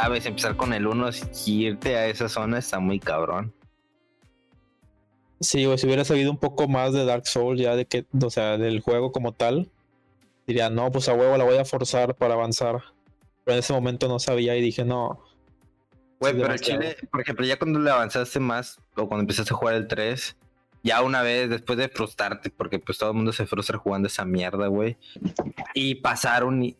sabes, empezar con el 1 y irte a esa zona está muy cabrón. Sí, güey, si hubiera sabido un poco más de Dark Souls, ya de que, o sea, del juego como tal, diría, no, pues a huevo la voy a forzar para avanzar. Pero en ese momento no sabía y dije, no. Güey, pero demasiado. Chile, por ejemplo, ya cuando le avanzaste más, o cuando empezaste a jugar el 3, ya una vez, después de frustrarte, porque pues todo el mundo se frustra jugando esa mierda, güey. Y pasaron y.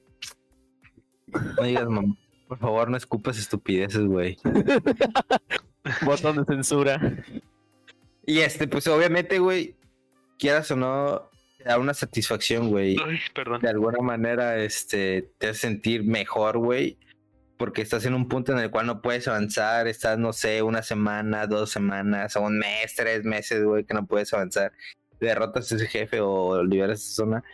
No digas, mamá. Por favor, no escupas estupideces, güey. Botón de censura. Y este, pues obviamente, güey, quieras o no, te da una satisfacción, güey. Ay, perdón. de alguna manera este, te hace sentir mejor, güey. Porque estás en un punto en el cual no puedes avanzar. Estás, no sé, una semana, dos semanas, o un mes, tres meses, güey, que no puedes avanzar. Derrotas a ese jefe o liberas esa zona.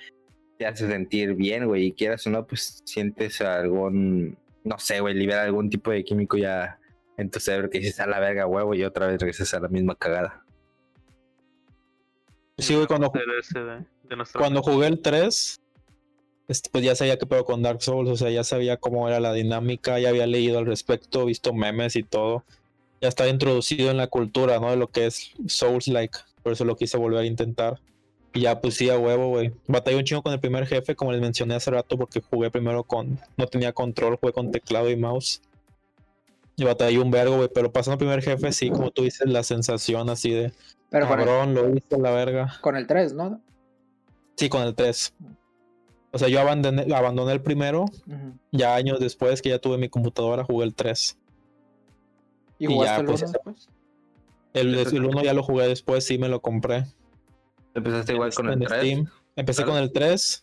Te hace sentir bien, güey. Y quieras o no, pues sientes algún, no sé, güey, libera algún tipo de químico ya en tu cerebro que dices a la verga, huevo, y otra vez regresas a la misma cagada. Sí, güey, cuando, cuando jugué el 3, este, pues ya sabía qué pedo con Dark Souls, o sea, ya sabía cómo era la dinámica, ya había leído al respecto, visto memes y todo. Ya estaba introducido en la cultura, ¿no? De lo que es Souls-like. Por eso lo quise volver a intentar. Y ya, pues sí, a huevo, güey. Batallé un chingo con el primer jefe, como les mencioné hace rato, porque jugué primero con. No tenía control, jugué con teclado y mouse. Y batallé un vergo, güey. Pero pasando el primer jefe, sí, como tú dices, la sensación así de. Pero con el, Cabrón, lo hice a la verga. con el 3, ¿no? Sí, con el 3. O sea, yo abandoné, abandoné el primero, ya años después que ya tuve mi computadora, jugué el 3. ¿Y Y jugaste ya, el pues, 1 ese- después? El, el 1 ya lo jugué después, sí me lo compré. Empezaste igual con el en 3. Steam. Empecé Claro. con el 3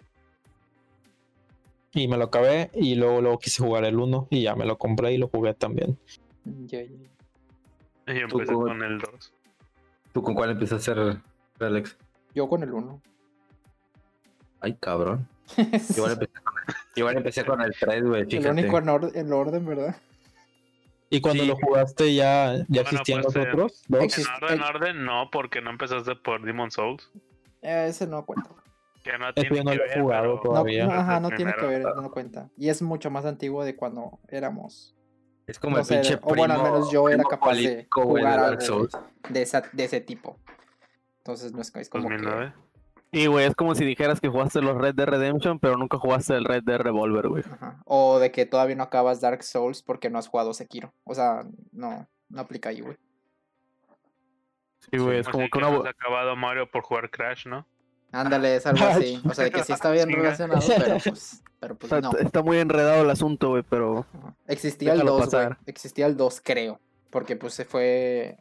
y me lo acabé y luego, luego quise jugar el 1 y ya me lo compré y lo jugué también. Ya, ya. Y empecé con- con el 2. ¿Tú con cuál empezaste a hacer, Alex? Yo con el 1. Ay, cabrón. Igual empecé con igual empecé con el 3, güey. el único en, or- en orden, ¿verdad? Y cuando Sí. lo jugaste ya, ya Bueno, existían pues, los eh, otros. ¿Dos? ex- En orden, el- orden, no, porque no empezaste por Demon Souls. Eh, ese no cuenta. Que no Ese tiene yo no que lo he ver, jugado pero- No, Todavía. no, ajá, no tiene que ver, no cuenta. Y es mucho más antiguo de cuando éramos. Es como no el sé, pinche o bueno, al primo- menos yo era primo capaz de güey, de jugar Dark Souls. de, esa- de ese tipo. Entonces no es, es como que... 2009. Y, güey, es como si dijeras que jugaste los Red Dead Redemption, pero nunca jugaste el Red Dead Revolver, güey. Ajá. O de que todavía no acabas Dark Souls porque no has jugado Sekiro. O sea, no, no aplica ahí, güey. Sí, güey, es Así como que una... has acabado Mario por jugar Crash, ¿no? Ándale, es algo así. O sea, de que sí está bien relacionado, pero pues, pero pues Está, no. está muy enredado el asunto, güey, pero... Existía el Déjalo 2, güey. Existía el 2, creo. Porque pues se fue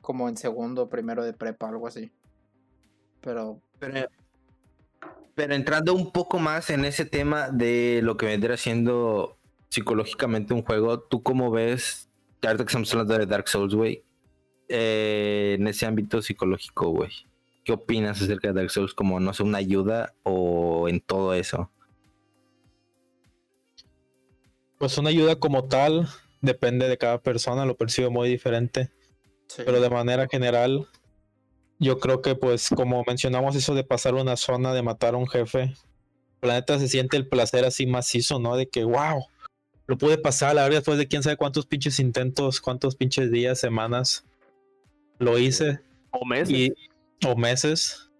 como en segundo, primero de prepa, algo así. Pero Pero, pero entrando un poco más en ese tema de lo que vendría siendo psicológicamente un juego, ¿tú cómo ves, ahorita que estamos hablando de Dark Souls, güey, eh, en ese ámbito psicológico, güey? ¿Qué opinas acerca de Dark Souls como, no sé, una ayuda o en todo eso? Pues una ayuda como tal depende de cada persona, lo percibo muy diferente. sí. Pero de manera general, yo creo que pues como mencionamos eso de pasar una zona, de matar a un jefe, la neta se siente el placer así macizo, ¿no? De que, wow, lo pude pasar, la verdad, después de quién sabe cuántos pinches intentos, cuántos pinches días, semanas, lo hice, O meses. y, o meses.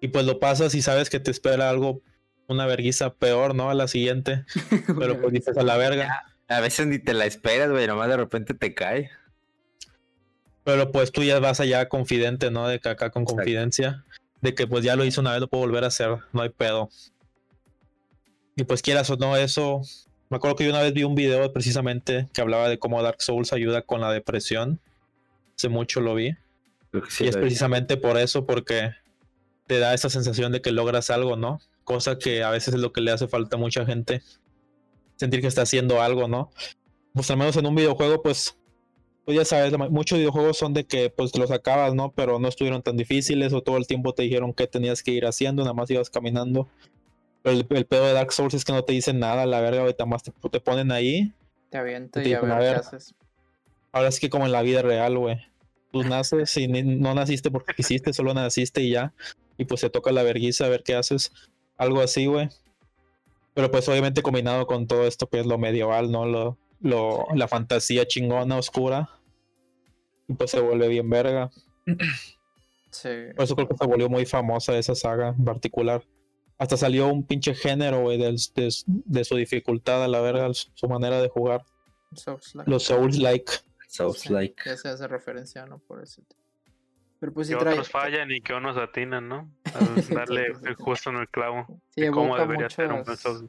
Y pues lo pasas y sabes que te espera algo, una verguiza peor, ¿no? A la siguiente, pero pues dices a la verga. A veces ni te la esperas, güey, nomás de repente te cae. Pero pues tú ya vas allá confidente, ¿no? De que acá con confidencia. De que pues ya lo hice una vez, lo puedo volver a hacer, no hay pedo. Y pues quieras o no, eso. Me acuerdo que yo una vez vi un video precisamente que hablaba de cómo Dark Souls ayuda con la depresión. Hace mucho lo vi. Sí y es precisamente por eso, porque te da esa sensación de que logras algo, ¿no? Cosa que a veces es lo que le hace falta a mucha gente. Sentir que está haciendo algo, ¿no? Pues al menos en un videojuego, pues, pues ya sabes, muchos videojuegos son de que pues los acabas, ¿no? Pero no estuvieron tan difíciles o todo el tiempo te dijeron qué tenías que ir haciendo, nada más ibas caminando. El, el pedo de Dark Souls es que no te dicen nada, la verga, ahorita más te, te ponen ahí. te avienta te y a ver, a qué haces. Ahora es que como en la vida real, güey. Tú naces y ni- no naciste porque quisiste, solo naciste y ya. Y pues te toca la verguiza a ver qué haces. Algo así, güey. Pero pues obviamente combinado con todo esto que es lo medieval, ¿no? Lo, lo, la fantasía chingona, oscura. Y pues se vuelve bien verga. Sí. Por eso creo que se volvió muy famosa esa saga en particular. Hasta salió un pinche género, güey, de, de su dificultad a la verga, su manera de jugar. Souls-like. Los Souls-like. Souls Sí, like. Ya se hace referencia, ¿no? Por eso. Pero pues sí Que trae. otros fallan y que unos atinan, ¿no? Al darle justo en el clavo. Sí, de cómo debería ser un Souls.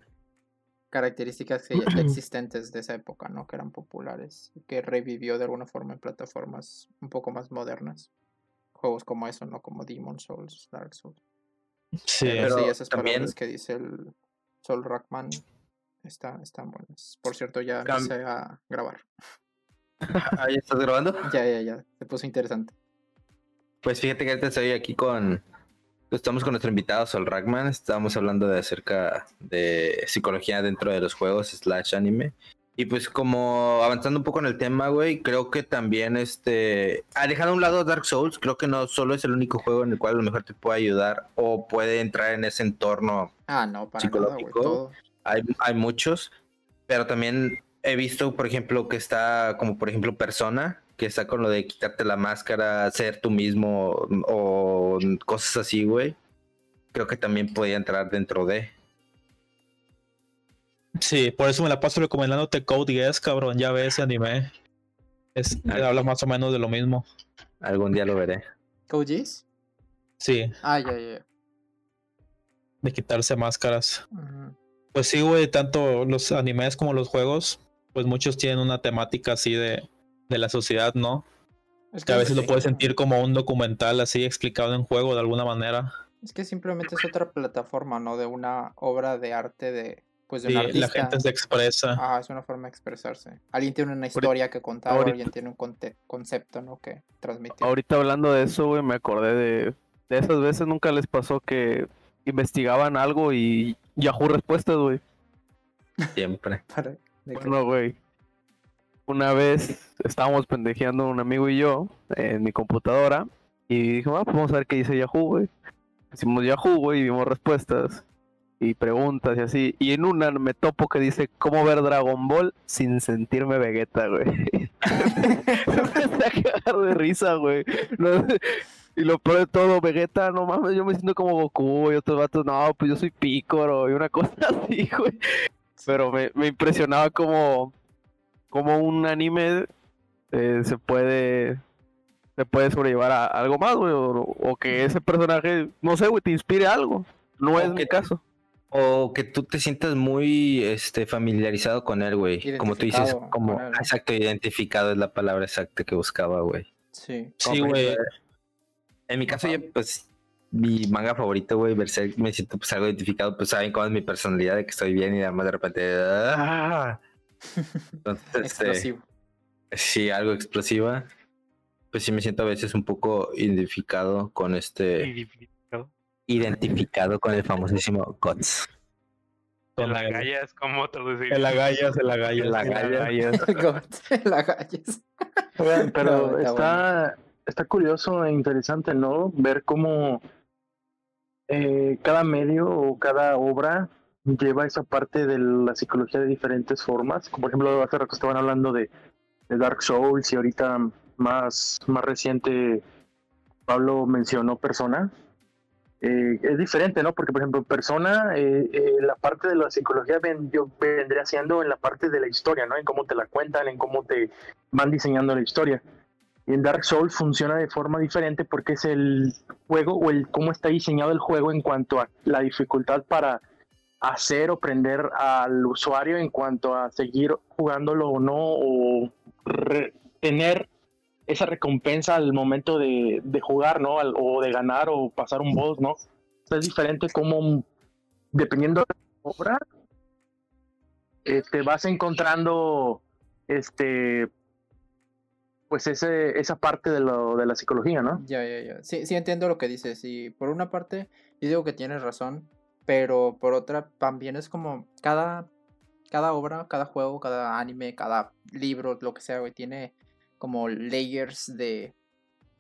Características que ya existentes de esa época, ¿no? Que eran populares. Que revivió de alguna forma en plataformas un poco más modernas. Juegos como eso, ¿no? Como Demon Souls, Dark Souls. Sí, Pero, sí, esas también- palabras que dice el Soul Rockman está, están buenas. Por cierto, ya Cam- empecé a grabar. Ah, ¿ya estás grabando? Ya, ya, ya. Se puso interesante. Pues fíjate que ahorita estoy aquí con. Estamos con nuestro invitado Sol Rackman. Estábamos hablando de acerca de psicología dentro de los juegos slash anime. Y pues como avanzando un poco en el tema, güey, creo que también este, dejando a un lado Dark Souls, creo que no solo es el único juego en el cual a lo mejor te puede ayudar o puede entrar en ese entorno. Ah, no, para nada, güey. Psicológico. Todo. Hay, hay muchos, pero también he visto, por ejemplo, que está como por ejemplo Persona, que está con lo de quitarte la máscara, ser tú mismo o cosas así, güey. Creo que también podía entrar dentro de. sí, por eso me la paso recomendándote Code Geass, cabrón. Ya ves ese anime. Es, Ah. habla más o menos de lo mismo. Algún día lo veré. ¿Cogees? Sí, Ah, ya, ya. ya. de quitarse máscaras. Pues sí, güey, tanto los animes como los juegos, pues muchos tienen una temática así de, de la sociedad, ¿no? Es Que a veces lo sí, puedes sentir como un documental así explicado en juego de alguna manera. Es que simplemente es otra plataforma, ¿no? De una obra de arte de, pues de un artista. la gente se expresa. Ah, es una forma de expresarse. Alguien tiene una historia que contar, ahorita- alguien tiene un conte- concepto, ¿no? Que transmitir. Ahorita hablando de eso, güey, me acordé de, de esas veces nunca les pasó que investigaban algo y Yahoo respuestas, güey. Siempre. Bueno, güey. Una vez estábamos pendejeando un amigo y yo en mi computadora y dijimos, ah, pues vamos a ver qué dice Yahoo, güey. Hicimos Yahoo, güey, y vimos respuestas y preguntas y así. Y en una me topo que dice, ¿cómo ver Dragon Ball sin sentirme Vegeta, güey? me a cagar de risa, güey. Y lo peor todo, Vegeta, no mames, yo me siento como Goku y otros vatos, no, pues yo soy Picoro y una cosa así, güey. Pero me, me impresionaba como, como un anime eh, se puede se puede sobrellevar a algo más, güey, o, o que ese personaje, no sé, güey, te inspire algo. No es mi caso. O que tú te sientas muy este, familiarizado con él, güey. Como tú dices, como exacto, identificado es la palabra exacta que buscaba, güey. Sí. Sí, güey. En mi caso, yo, pues, mi manga favorito, güey, Berserk, me siento pues algo identificado, pues saben cómo es mi personalidad, de que estoy bien y además de repente. ¡ah! Entonces, este, Explosivo. sí, algo explosiva. Pues sí me siento a veces un poco identificado con este, identificado con el famosísimo Guts. En Con la el- galla es como traducir. El agallas, el agallas. El agallas. God, la galles. Oigan, pero No, está está, está curioso e interesante, ¿no? Ver cómo eh, cada medio o cada obra lleva esa parte de la psicología de diferentes formas. Como por ejemplo, hace rato estaban hablando de, Dark Souls y ahorita más, más reciente Pablo mencionó Persona. Eh, es diferente, ¿no? Porque, por ejemplo, Persona, eh, eh, la parte de la psicología yo vendría siendo en la parte de la historia, ¿no? En cómo te la cuentan, en cómo te van diseñando la historia. Y en Dark Souls funciona de forma diferente porque es el juego o el cómo está diseñado el juego en cuanto a la dificultad para hacer o prender al usuario en cuanto a seguir jugándolo o no o tener esa recompensa al momento de, de jugar, ¿no? O de ganar o pasar un boss, ¿no? Es diferente como dependiendo de la obra eh, vas encontrando este pues ese, esa parte de, lo, de la psicología, ¿no? Ya, ya, ya. Sí, sí entiendo lo que dices. Y por una parte, yo digo que tienes razón. Pero por otra, también es como cada, cada obra, cada juego, cada anime, cada libro, lo que sea, güey, tiene como layers de,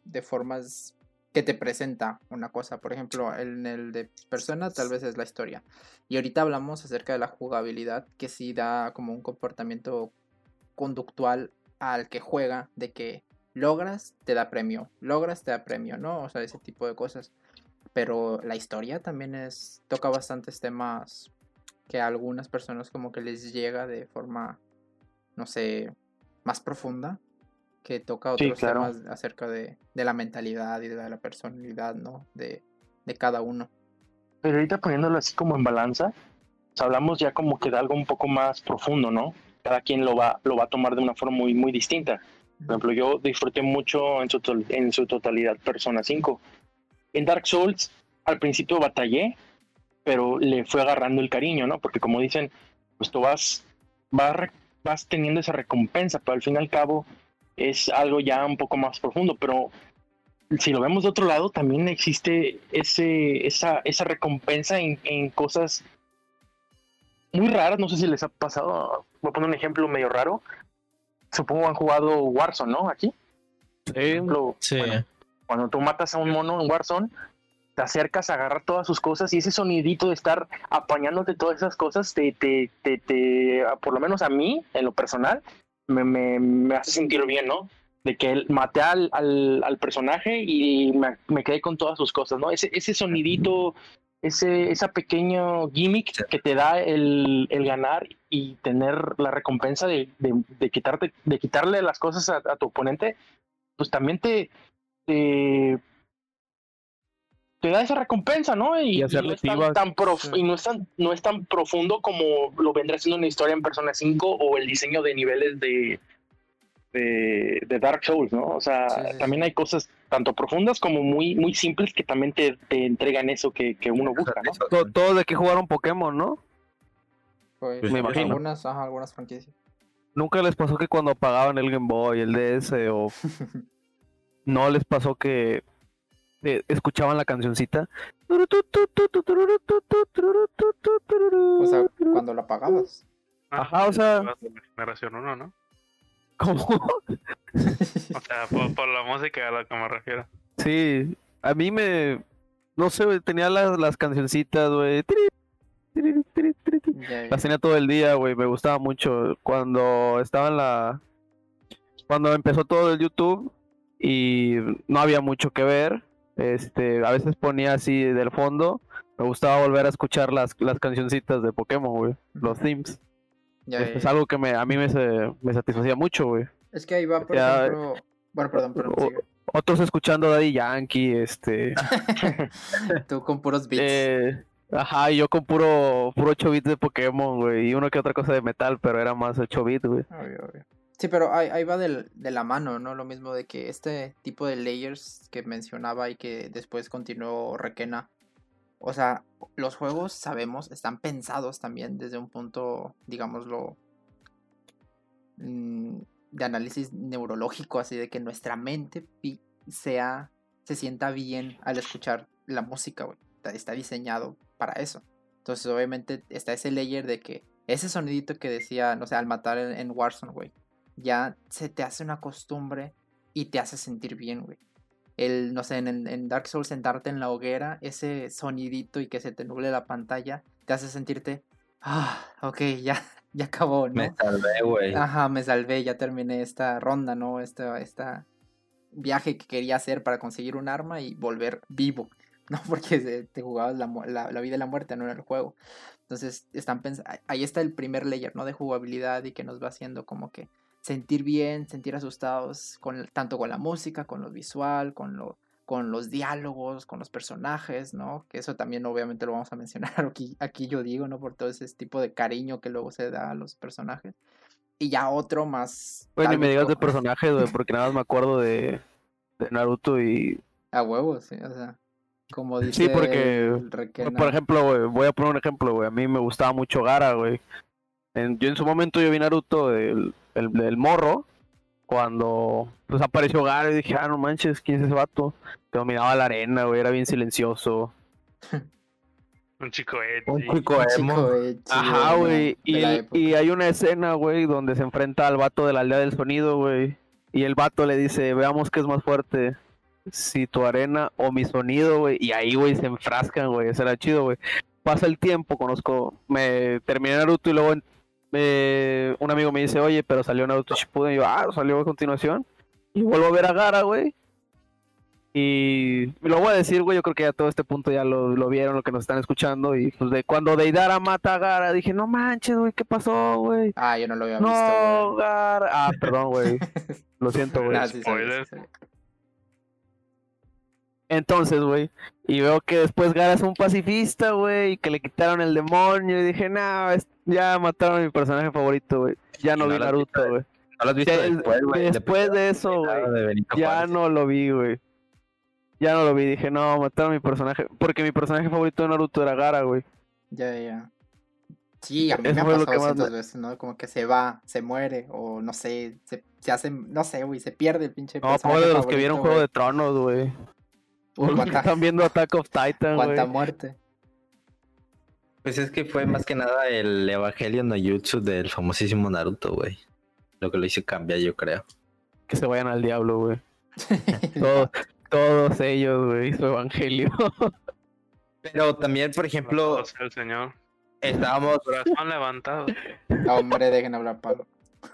de formas que te presenta una cosa. Por ejemplo, en el de persona tal vez es la historia. Y ahorita hablamos acerca de la jugabilidad, que sí da como un comportamiento conductual al que juega, de que logras, te da premio, logras, te da premio, ¿no? O sea, ese tipo de cosas. Pero la historia también es, toca bastantes temas que a algunas personas como que les llega de forma, no sé, más profunda, que toca Sí, otros claro. temas acerca de, de la mentalidad y de la personalidad, ¿no? De, de cada uno. Pero ahorita poniéndolo así como en balanza, hablamos ya como que de algo un poco más profundo, ¿no? Cada quien lo va, lo va a tomar de una forma muy, muy distinta. Por ejemplo, yo disfruté mucho en su, en su totalidad Persona 5. En Dark Souls, al principio batallé, pero le fue agarrando el cariño, ¿no? Porque como dicen, pues tú vas, vas, vas teniendo esa recompensa, pero al fin y al cabo es algo ya un poco más profundo. Pero si lo vemos de otro lado, también existe ese, esa, esa recompensa en, en cosas muy raras. No sé si les ha pasado. Voy a poner un ejemplo medio raro. Supongo han jugado Warzone, ¿no? Aquí. Sí, Sí. bueno, cuando tú matas a un mono en Warzone, te acercas a agarrar todas sus cosas y ese sonidito de estar apañándote todas esas cosas, te, te, te, te- por lo menos a mí, en lo personal, me, me, me hace sentir bien, ¿no? De que maté al, al, al personaje y me, me quedé con todas sus cosas, ¿no? Ese, ese sonidito, ese, esa pequeño gimmick que te da el, el ganar y tener la recompensa de, de, de quitarte, de quitarle las cosas a, a tu oponente, pues también te, te, te da esa recompensa, ¿no? Y, Y hacerle no es tan, chivas. tan prof- Sí. y no es tan, no es tan profundo como lo vendrá siendo una historia en Persona 5 o el diseño de niveles de, de, de Dark Souls, ¿no? O sea, Sí, sí, también hay cosas tanto profundas como muy, muy simples que también te, te entregan eso que, que uno busca, ¿no? to- todos de que jugaron Pokémon, ¿no? Pues, Pues me imagino. Algunas, ajá, algunas franquicias. Nunca les pasó que cuando apagaban el Game Boy, el DS o no les pasó que eh, escuchaban la cancioncita. O sea, cuando la apagabas. Ajá, o sea- generación 1, ¿no? ¿Cómo? O sea, por, por la música a la que me refiero. Sí, a mí me. No sé, tenía las, las cancioncitas, güey. tiri, tiri, tiri, tiri, tiri. Ya, ya. Las tenía todo el día, güey. Me gustaba mucho. Cuando estaba en la. Cuando empezó todo el YouTube y no había mucho que ver. Este, a veces ponía así del fondo. Me gustaba volver a escuchar las, las cancioncitas de Pokémon, güey. Los themes. Ya, Es, ya, es ya. algo que me, a mí me, se- me satisfacía mucho, güey. Es que ahí va, por ejemplo. Bueno, perdón, perdón. o-. Otros escuchando Daddy Yankee, este. Tú con puros beats. Eh, ajá, y yo con puro, puro 8 bits de Pokémon, güey. Y uno que otra cosa de metal, pero era más 8 bits, güey. Obvio, obvio. Sí, pero ahí, va de la mano, ¿no? Lo mismo de que este tipo de layers que mencionaba y que después continuó Requena. O sea, los juegos, sabemos, están pensados también desde un punto, digámoslo, mm, de análisis neurológico, así de que nuestra mente sea, se sienta bien al escuchar la música, güey. Está, diseñado para eso. Entonces, obviamente, está ese layer de que ese sonidito que decía, no sé, al matar en Warzone, güey, ya se te hace una costumbre y te hace sentir bien, güey. El, no sé, en, en Dark Souls sentarte en la hoguera, ese sonidito y que se te nuble la pantalla, te hace sentirte, ah, ok, ya, ya acabó, ¿no? Me salvé, güey. Ajá, me salvé, ya terminé esta ronda, ¿no? Esta, esta viaje que quería hacer para conseguir un arma y volver vivo, ¿no? Porque te jugabas la, mu- la, la vida y la muerte, ¿no? En el juego. Entonces, están ahí está el primer layer, ¿no? De jugabilidad y que nos va haciendo como que sentir bien, sentir asustados, con, tanto con la música, con lo visual, con lo con los diálogos, con los personajes, ¿no? Que eso también obviamente lo vamos a mencionar aquí, aquí yo digo, ¿no? Por todo ese tipo de cariño que luego se da a los personajes. Y ya otro más... Bueno, ni me digas de personajes, porque nada más me acuerdo de, de Naruto y... A huevos, sí, o sea... Como dice Sí, porque, Por ejemplo, voy a poner un ejemplo, güey. A mí me gustaba mucho Gara, güey. Yo en su momento yo vi Naruto, el, el, el morro, cuando pues apareció Gara y dije, ah, no manches, ¿quién es ese vato? Que dominaba la arena, güey, era bien silencioso. Un chico edgy. Un chico un emo. chico, Ajá, güey. Y, y hay una escena, güey, donde se enfrenta al vato de la aldea del sonido, güey. Y el vato le dice, veamos qué es más fuerte, si tu arena o mi sonido, güey. Y ahí, güey, se enfrascan, güey. Eso era chido, güey. Pasa el tiempo, conozco, me terminé Naruto y luego eh, un amigo me dice, oye, pero salió Naruto Shippuden. Y yo, ah, salió a continuación. Y vuelvo a ver a Gara, güey. Y lo voy a decir, güey, yo creo que ya todo este punto ya lo, lo vieron, lo que nos están escuchando. Y pues de cuando Deidara mata a Gara, dije, no manches, güey, ¿qué pasó, güey? Ah, yo no lo había No, visto, güey. Gara. Ah, perdón, güey. Lo siento, güey. Ah, sí, sí, Spoiler. sí, sí. Entonces, güey, y veo que después Gara es un pacifista, güey, y que le quitaron el demonio. Y dije, no, es- ya mataron a mi personaje favorito, güey. Ya no vi Naruto, güey. ¿No lo has visto después, güey? Después de eso, güey. Ya Juárez. no lo vi, güey. Ya no lo vi. Dije, no, mataron a mi personaje. Porque mi personaje favorito de Naruto era Gara, güey. Ya, ya. Sí, a mí Eso me ha pasado que más cientos veces, ¿no? Como que se va, se muere, o no sé, se, se hace, no sé, güey, se pierde el pinche No, personaje pobre de los que vieron Juego de Tronos, güey. Que están viendo Attack of Titan, Cuánta güey. muerte. Pues es que fue más que nada el Evangelio no Jutsu del famosísimo Naruto, güey. Lo que lo hizo cambiar, yo creo. Que se vayan al diablo, güey. Todos, todos ellos, güey. Su evangelio. Pero también, por ejemplo, el Señor. estábamos, Corazón levantado. Hombre, dejen hablar Pablo.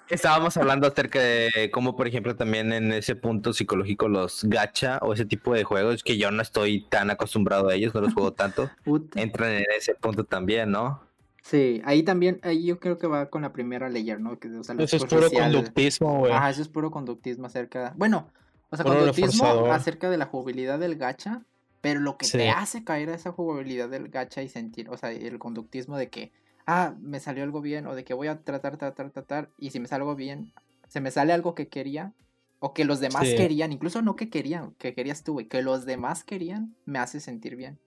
Estábamos hablando acerca de cómo, por ejemplo, también en ese punto psicológico los gacha o ese tipo de juegos que yo no estoy tan acostumbrado a ellos, no los juego tanto, entran en ese punto también, ¿no? Sí, ahí también, ahí yo creo que va con la primera layer, ¿no? Que, o sea, lo Eso es puro conductismo, güey. Ajá, eso es puro conductismo acerca. Bueno, o sea, Puro conductismo reforzador. acerca de la jugabilidad del gacha, pero lo que Sí. te hace caer a esa jugabilidad del gacha y sentir, o sea, el conductismo de que, ah, me salió algo bien, o de que voy a tratar, tratar, tratar, y si me sale algo bien, se me sale algo que quería, o que los demás Sí. querían, incluso no que querían, que querías tú, güey, que los demás querían, me hace sentir bien.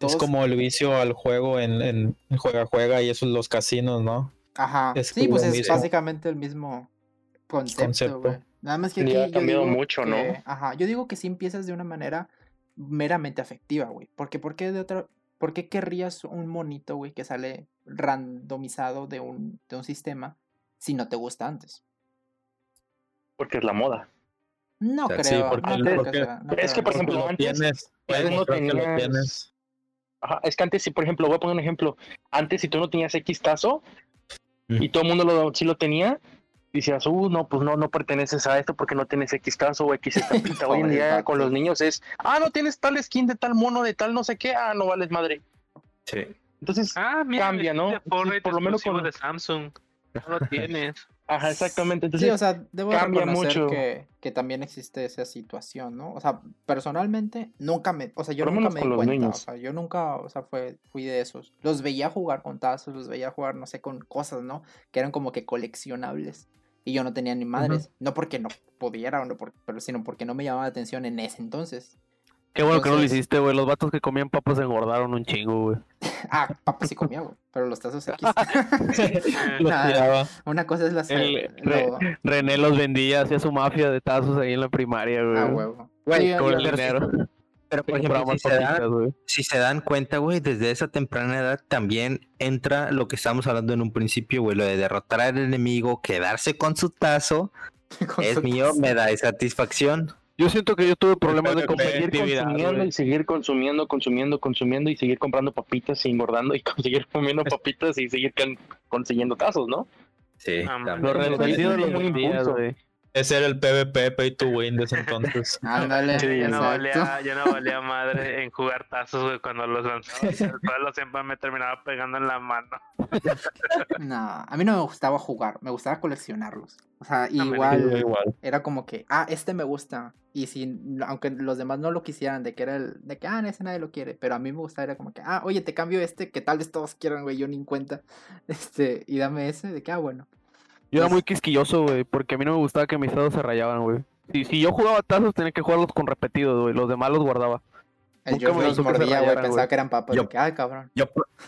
Es como el vicio al juego en, en juega juega y eso en los casinos, ¿no? Ajá. Es sí, pues es mismo. básicamente el mismo concepto, Concepto. güey. Nada más que Y aquí ha cambiado mucho, ¿no? Ajá, yo digo que si empiezas de una manera meramente afectiva, güey. Porque ¿por qué de otra ¿Por qué querrías un monito, güey, que sale randomizado de un, de un sistema si no te gusta antes? Porque es la moda. No O sea, sí, creo, porque- no creo porque- que sea, no es creo que, por ejemplo, lo antes- tienes, puedes no mostrar que lo tenías- tienes. Ajá, es que antes, si por ejemplo, voy a poner un ejemplo. Antes, si tú no tenías X tazo Mm. y todo el mundo lo, sí lo tenía, decías, uh, no, pues no, no perteneces a esto porque no tienes X tazo o X estampita. Hoy en día con los niños es, ah, no tienes tal skin de tal mono, de tal no sé qué, ah, no vales madre. Sí. Entonces, Ah, mira, Cambia, ¿no? Fortnite Por lo menos con- de Samsung. No lo tienes. ajá, exactamente. Sí, Entonces, o sea, debo cambia mucho. que, que también existe esa situación, ¿no? O sea, personalmente, nunca me, o sea, yo Por nunca me di cuenta, o sea, yo nunca, o sea, fue, fui de esos. Los veía jugar con tazos, los veía jugar, no sé, con cosas, ¿no? Que eran como que coleccionables. Y yo no tenía ni madres, no porque no pudiera, o no por- pero sino porque no me llamaba la atención en ese entonces. Qué bueno que no lo hiciste, güey. Los vatos que comían papas se engordaron un chingo, güey. Ah, papas sí comía, güey, pero los tazos. Lo Nada. tiraba. Una cosa es la... El- lo- René los vendía, hacía su mafia de tazos ahí en la primaria, güey. Ah, huevo. Güey, Sí, Con yo- el dinero. Pero por ejemplo, si se, dan, si se dan cuenta, güey, desde esa temprana edad también entra lo que estábamos hablando en un principio, güey, lo de derrotar al enemigo, quedarse con su tazo, con es su mío, tazo. me da satisfacción. Yo siento que yo tuve problemas de de seguir consumiendo güey. y seguir consumiendo, consumiendo, consumiendo y seguir comprando papitas y engordando y seguir comiendo papitas y seguir consiguiendo tazos, ¿no? Sí, Ah, también. Reducidos sí, los güey. Ese era el PvP, Pay to Win de ese entonces. Ándale, Sí, Yo no, valía, yo no valía madre en jugar tazos, güey, cuando los lanzaba. El suelo siempre me terminaba pegando en la mano. No, a mí no me gustaba jugar, me gustaba coleccionarlos. O sea, igual. era como que, ah, este me gusta. Y si, aunque los demás no lo quisieran, de que era el, de que, ah, ese nadie lo quiere. Pero a mí me gustaba, era como que, ah, oye, te cambio este, que tal vez todos quieran, güey, yo ni en cuenta. Este, y dame ese, de que, ah, bueno. Yo era Pues- muy quisquilloso, güey, porque a mí no me gustaba que mis dados se rayaban, güey. Si, si yo jugaba tazos, tenía que jugarlos con repetidos, güey. Los demás los guardaba. El los se mordía, güey, pensaba que eran papas. Yo- que, cabrón. Yo,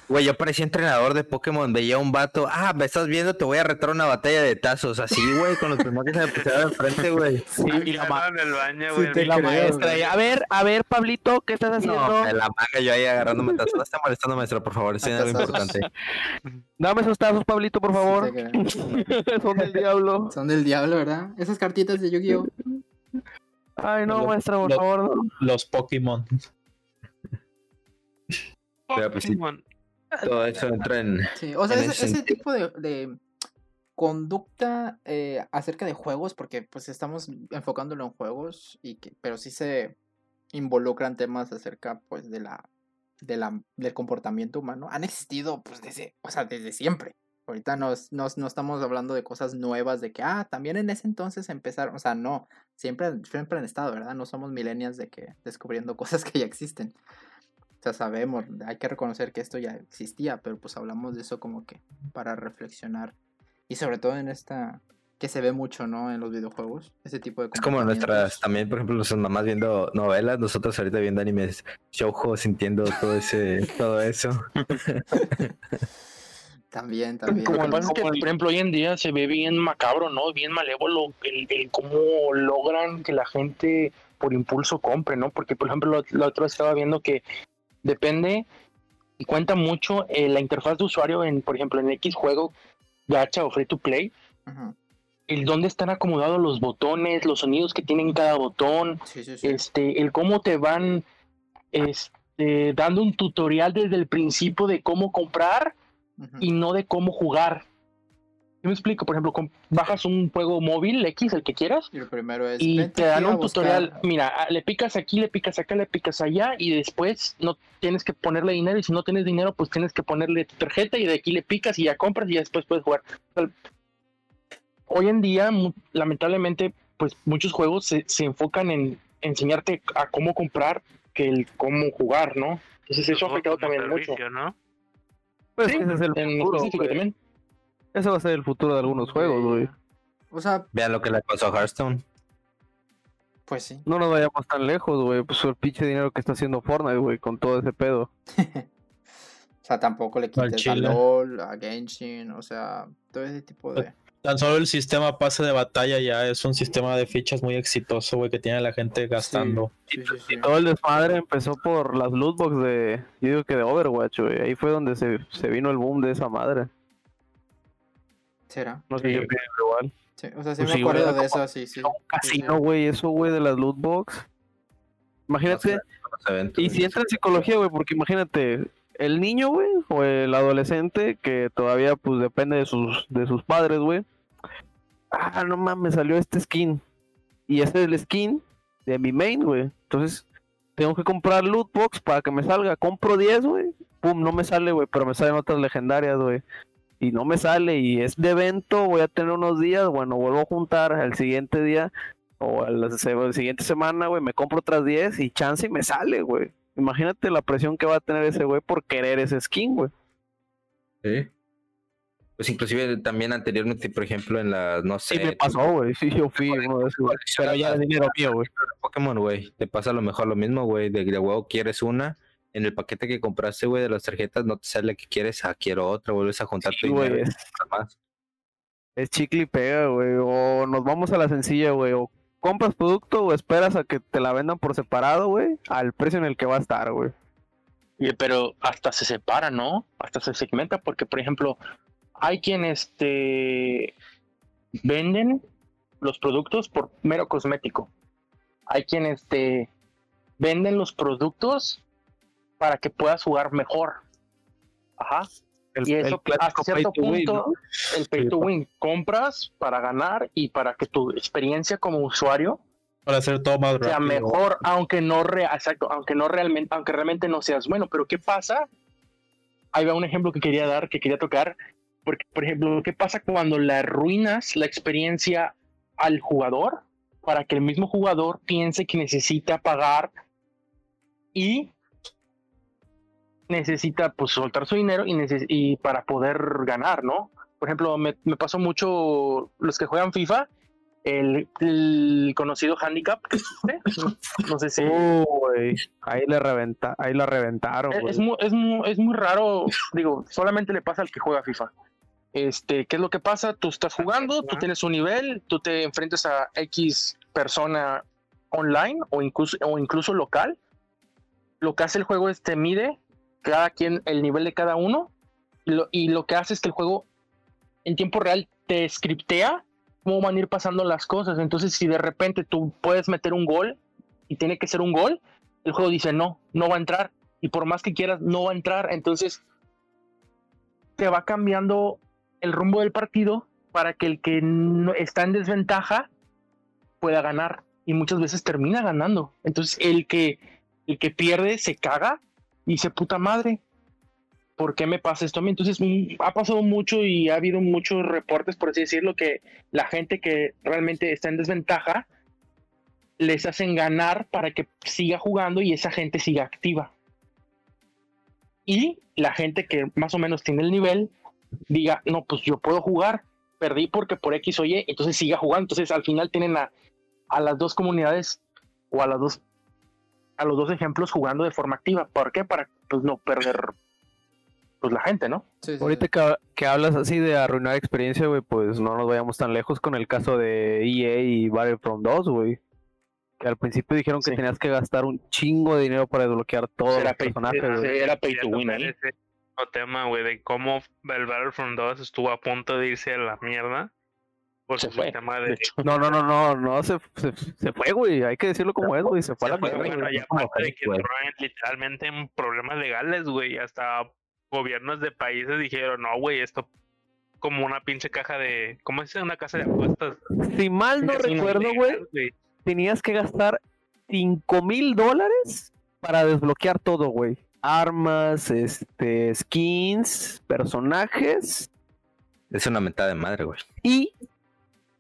güey, yo parecía entrenador de Pokémon, veía un vato, ah, me estás viendo, te voy a retar una batalla de tazos, así, güey, con los primeros que se me pusieron enfrente, güey. Sí, y la, ma- en el baño, Sí, güey. te y la creo, maestra. a ver, a ver, Pablito, ¿qué estás haciendo? No, en la manga yo ahí agarrándome tazos. No está molestando, maestro, por favor, en algo Tazos. importante. Dame esos tazos, Pablito, por favor. Sí. Son del diablo. Son del diablo, ¿verdad? Esas cartitas de Yu-Gi-Oh. Ay, no, Lo- maestra, por favor. no. Los Pokémon. Pero, pues, sí. Todo eso entra en. Sí, o sea, ese, ese tipo de, de conducta eh, acerca de juegos, porque pues estamos enfocándolo en juegos, y que, pero sí se involucran temas acerca pues de la, de la del comportamiento humano. Han existido pues desde, o sea, desde siempre. Ahorita no, es- no, es- no estamos hablando de cosas nuevas, de que, ah, también en ese entonces empezaron, o sea, no, siempre, siempre han estado, ¿verdad? No somos millennials de que descubriendo cosas que ya existen. O sea, sabemos, hay que reconocer que esto ya existía, pero pues hablamos de eso como que para reflexionar. Y sobre todo en esta, que se ve mucho, ¿no? En los videojuegos, ese tipo de Es como nuestras, también, por ejemplo, nuestras mamás viendo novelas, nosotros ahorita viendo animes, shoujo, sintiendo todo ese, todo eso. También, también. Que pasa es que, por ejemplo, hoy en día se ve bien macabro, ¿no? Bien malévolo el, el cómo logran que la gente por impulso compre, ¿no? Porque, por ejemplo, lo- la otra vez estaba viendo que depende y cuenta mucho eh, la interfaz de usuario en, por ejemplo, en X juego, gacha o free to play, el dónde están acomodados los botones, los sonidos que tienen cada botón, Sí, sí, sí. este, el cómo te van este, dando un tutorial desde el principio de cómo comprar y no de cómo jugar. Yo me explico, por ejemplo, bajas un juego móvil X, el que quieras, Y lo primero es. y "Vente te dan un tutorial. buscar". Mira, le picas aquí, le picas acá, le picas allá, y después no tienes que ponerle dinero. Y si no tienes dinero, pues tienes que ponerle tu tarjeta, y de aquí le picas y ya compras, y ya después puedes jugar. Hoy en día, lamentablemente, pues muchos juegos se, se enfocan en enseñarte a cómo comprar que el cómo jugar, ¿no? Entonces eso ha afectado también mucho. ¿no? Pues Sí, ese es el En futuro, también. Ese va a ser el futuro de algunos juegos, güey. O sea, Vean lo que le pasó a Hearthstone. pues sí. No nos vayamos tan lejos, güey. Pues el pinche dinero que está haciendo Fortnite, güey, con todo ese pedo. O sea, tampoco le Al quites a. LOL, a Genshin, o sea, todo ese tipo de. Tan solo el sistema pase de batalla ya es un sistema de fichas muy exitoso, güey, que tiene la gente gastando. Sí, sí, sí. Todo el desmadre empezó por las lootbox de. Yo digo que de Overwatch, güey. Ahí fue donde se, se vino el boom de esa madre. ¿Será? No sé Sí. qué opinan igual. Sí, o sea, sí Pues me acuerdo de eso, sí, sí. Un casino, güey, eso, güey, de las lootbox. Imagínate. Los eventos. Y si entra en psicología, güey, porque imagínate, el niño, güey, o el adolescente que todavía, pues, depende de sus, de sus padres, güey. Ah, no mames, salió este skin. Y ese es el skin de mi main, güey. Entonces, tengo que comprar loot box para que me salga. Compro 10, güey. Pum, no me sale, güey, pero me salen otras legendarias, güey. Y no me sale, y es de evento, voy a tener unos días, bueno, vuelvo a juntar al siguiente día o a la siguiente semana, güey, me compro otras 10 y chance y me sale, güey. Imagínate la presión que va a tener ese güey por querer ese skin, güey. Sí. Pues inclusive también anteriormente, por ejemplo, en la, no sé, Sí me pasó, güey. Sí, yo fui uno de esos, güey. Pero ya es dinero mío, güey. Pokémon, güey, te pasa a lo mejor lo mismo, güey, de, de huevo quieres una, en el paquete que compraste, güey, de las tarjetas no te sale que quieres, ah, quiero otra, vuelves a juntar tu Sí, güey, dinero más. es chicle y pega, güey. O nos vamos a la sencilla, güey. O compras producto o esperas a que te la vendan por separado, güey, al precio en el que va a estar, güey. Y- Pero hasta se separa, ¿no? Hasta se segmenta, porque, por ejemplo, hay quienes este, venden los productos por mero cosmético. Hay quienes te venden los productos para que puedas jugar mejor. Ajá. El, Y el eso clásico hasta cierto win, punto, ¿no? el pay to win, compras para ganar y para que tu experiencia como usuario Para hacer todo más sea rápido. mejor, aunque no re- exacto, aunque no realmente, aunque realmente no seas bueno. Pero ¿qué pasa? Ahí va un ejemplo que quería dar, que quería tocar. Porque, por ejemplo, ¿qué pasa cuando le arruinas la experiencia al jugador para que el mismo jugador piense que necesita pagar y necesita pues soltar su dinero y, neces- y para poder ganar, ¿no? Por ejemplo, me, me pasó mucho los que juegan FIFA, el, el conocido handicap que existe. No sé si güey. Ahí le reventa, ahí la reventaron, es, es muy, es, muy, es muy raro, digo, solamente le pasa al que juega FIFA. Este, ¿qué es lo que pasa? Tú estás jugando, tú tienes un nivel, tú te enfrentas a X persona online o incluso, o incluso local. Lo que hace el juego es te mide cada quien el nivel de cada uno y lo, y lo que hace es que el juego en tiempo real te scriptea cómo van a ir pasando las cosas. Entonces, si de repente tú puedes meter un gol y tiene que ser un gol, el juego dice no, no va a entrar. Y por más que quieras, no va a entrar. Entonces, te va cambiando el rumbo del partido para que el que no está en desventaja pueda ganar. Y muchas veces termina ganando. Entonces, el que, el que pierde se caga y dice puta madre. ¿Por qué me pasa esto a mí? Entonces, mm, ha pasado mucho y ha habido muchos reportes, por así decirlo, que la gente que realmente está en desventaja les hacen ganar para que siga jugando y esa gente siga activa. Y la gente que más o menos tiene el nivel diga, no, pues yo puedo jugar, perdí porque por X o Y, entonces siga jugando. Entonces al final tienen a, a las dos comunidades o a las dos a los dos ejemplos jugando de forma activa. ¿Por qué? Para pues no perder pues la gente, ¿no? Sí, sí, Ahorita sí. que, que hablas así de arruinar experiencia, güey, pues no nos vayamos tan lejos con el caso de EA y Battlefront 2, güey. Que al principio dijeron que Sí. tenías que gastar un chingo de dinero para desbloquear los pay, personajes, era- pay to win mismo tema, güey, de cómo el Battlefront 2 estuvo a punto de irse a la mierda. Por Se su fue, sistema De de. hecho, No, no, no, no, no, se, se, se fue, güey. Hay que decirlo como es, güey. Se fue a la fue, mierda. Bueno, aparte de que güey. entró en- literalmente en problemas legales, güey. Hasta gobiernos de países dijeron, no, güey, esto como una pinche caja de. ¿Cómo es? Una casa de apuestas. Si mal no recuerdo, güey. tenías que gastar 5 mil dólares para desbloquear todo, güey. Armas, este, skins, personajes Es una mentada de madre, güey. y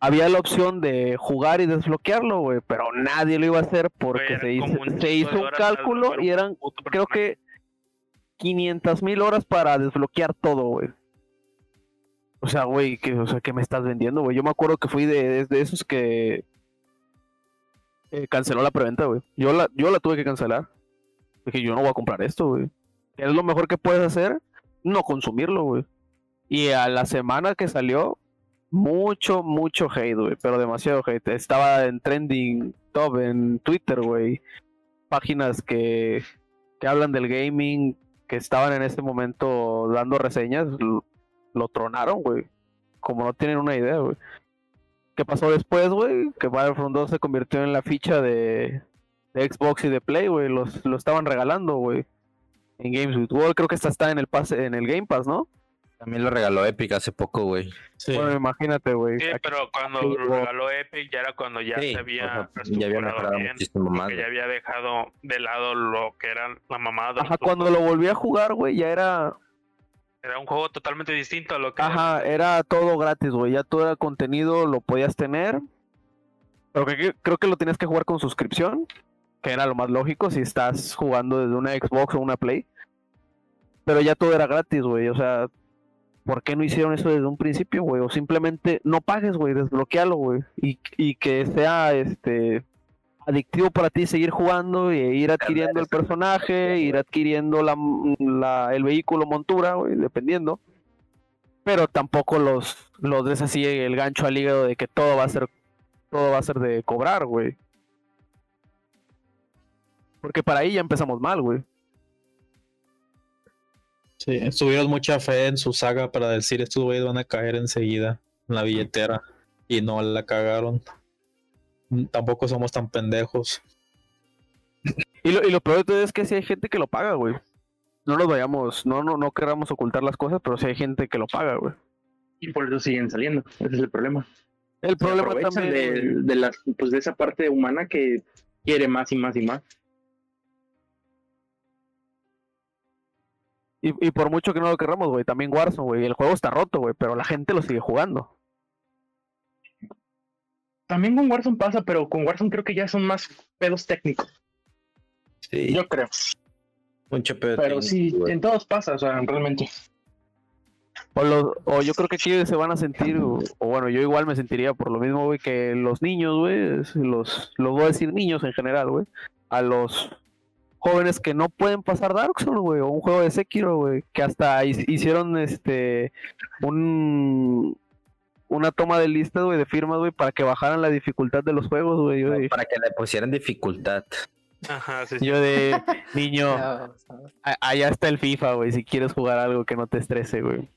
había la opción de jugar y desbloquearlo, güey, pero nadie lo iba a hacer porque se hizo, un se hizo cálculo y eran, creo que 500 mil horas para desbloquear todo, güey. O sea, güey, que, o sea, ¿qué me estás vendiendo, güey? Yo me acuerdo que fui de, esos que eh, canceló la preventa, güey. Yo la, yo la tuve que cancelar. Dije, yo no voy a comprar esto, güey. ¿Qué es lo mejor que puedes hacer? No consumirlo, güey. Y a la semana que salió, mucho, mucho hate, güey. Pero demasiado hate. Estaba en trending top en Twitter, güey. Páginas que, que hablan del gaming, que estaban en ese momento dando reseñas, lo, tronaron, güey. Como no tienen una idea, güey. ¿Qué pasó después, güey? Que Battlefront 2 se convirtió en la ficha de, Xbox y de Play, güey. Lo estaban regalando, güey. En Games with Gold, creo que esta está en el pase, en el Game Pass, ¿no? También lo regaló Epic hace poco, güey. Sí. Bueno, imagínate, güey. Sí, pero cuando lo regaló Epic ya era cuando ya Sí, se o había sea, ya había reestructurado mejorado bien, muchísimo más. que ya güey. había dejado de lado lo que era la mamada de los Ajá, cuando lo volví a jugar, güey, ya era. Era un juego totalmente distinto a lo que Ajá, era todo gratis, güey. Ya todo era contenido, lo podías tener. Pero que- que- creo que lo tenías que jugar con suscripción, que era lo más lógico si estás jugando desde una Xbox o una Play. Pero ya todo era gratis, güey. O sea, ¿por qué no hicieron eso desde un principio, güey? O simplemente no pagues, güey, desbloquealo, güey. Y, y que sea este adictivo para ti seguir jugando y ir adquiriendo el personaje, ir adquiriendo la, la- el vehículo, montura, güey, dependiendo. Pero tampoco los, los des así el gancho al hígado de que todo va a ser, todo va a ser de cobrar, güey. Porque para ahí ya empezamos mal, güey. Sí, tuvieron mucha fe en su saga para decir estos güeyes van a caer enseguida en la billetera y no la cagaron. Mm, Tampoco somos tan pendejos. Y lo, y lo peor de todo es que sí hay gente que lo paga, güey. No nos vayamos, no, no, no queramos ocultar las cosas, pero sí hay gente que lo paga, güey. Y por eso siguen saliendo. Ese es el problema. El problema también. de, de las, pues de esa parte humana que quiere más y más y más. Y, y por mucho que no lo querramos, güey, también Warzone, güey. El juego está roto, güey, pero la gente lo sigue jugando. También con Warzone pasa, pero con Warzone creo que ya son más pedos técnicos. Sí, Yo creo. mucho pedo Pero técnico, sí, en todos pasa, o sea, realmente. O, los- o yo creo que aquí se van a sentir, o, o bueno, yo igual me sentiría por lo mismo, güey, que los niños, güey, los, los voy a decir niños en general, güey, a los jóvenes que no pueden pasar Dark Souls, güey, o un juego de Sekiro, güey, que hasta hi- hicieron, este, un, una toma de listas, güey, de firmas, güey, para que bajaran la dificultad de los juegos, güey, Para que le pusieran dificultad. Ajá, sí, sí. yo de niño, allá está el FIFA, güey, si quieres jugar algo que no te estrese, güey.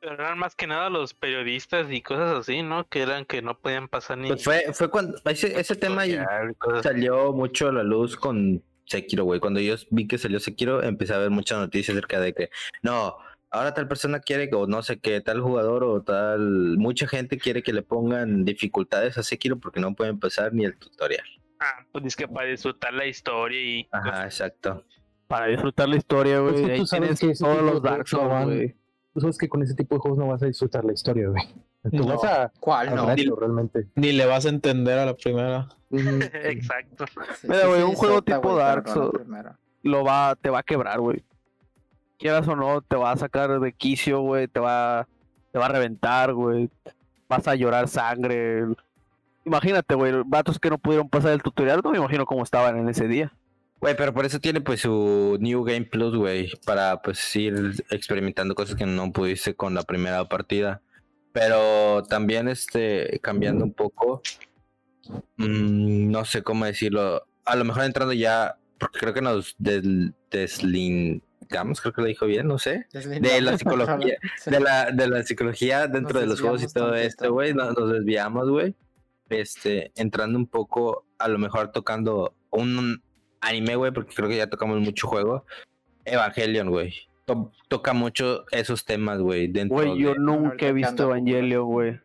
Pero eran más que nada los periodistas y cosas así, ¿no? Que eran que no podían pasar ni. Pues fue, fue cuando ese, ese tema salió mucho a la luz con Sekiro, güey. Cuando yo vi que salió Sekiro, empecé a ver muchas noticias acerca de que no, ahora tal persona quiere que, o no sé qué, tal jugador o tal, mucha gente quiere que le pongan dificultades a Sekiro porque no pueden pasar ni el tutorial. Ah, pues es que para disfrutar la historia y. Ajá, exacto. Para disfrutar la historia, güey. Es que ahí tienes todos los Dark Souls, güey. Tú sabes que con ese tipo de juegos no vas a disfrutar la historia, güey. Tú No. vas a, ¿Cuál al no? reto, realmente. Ni le vas a entender a la primera. Exacto. Sí, Mira, sí güey, se un juego tipo Dark Souls. Lo va, te va a quebrar, güey. Quieras o no, te va a sacar de quicio, güey. Te va, te va a reventar, güey. Vas a llorar sangre. Imagínate, güey, vatos que no pudieron pasar el tutorial, no me imagino cómo estaban en ese día. Güey, pero por eso tiene pues su New Game Plus, güey, para pues ir experimentando cosas que no pudiste con la primera partida. Pero también este, cambiando un poco, mm, no sé cómo decirlo, a lo mejor entrando ya, porque creo que nos des- deslindamos, creo que lo dijo bien, no sé, de la psicología, de la, de la psicología dentro Nos de los juegos y todo esto, güey, no- nos desviamos, güey. Este, entrando un poco, a lo mejor tocando un anime, güey, porque creo que ya tocamos mucho juego. Evangelion, güey. To- toca mucho esos temas, güey, dentro Güey, yo de- nunca he visto. Evangelion, güey.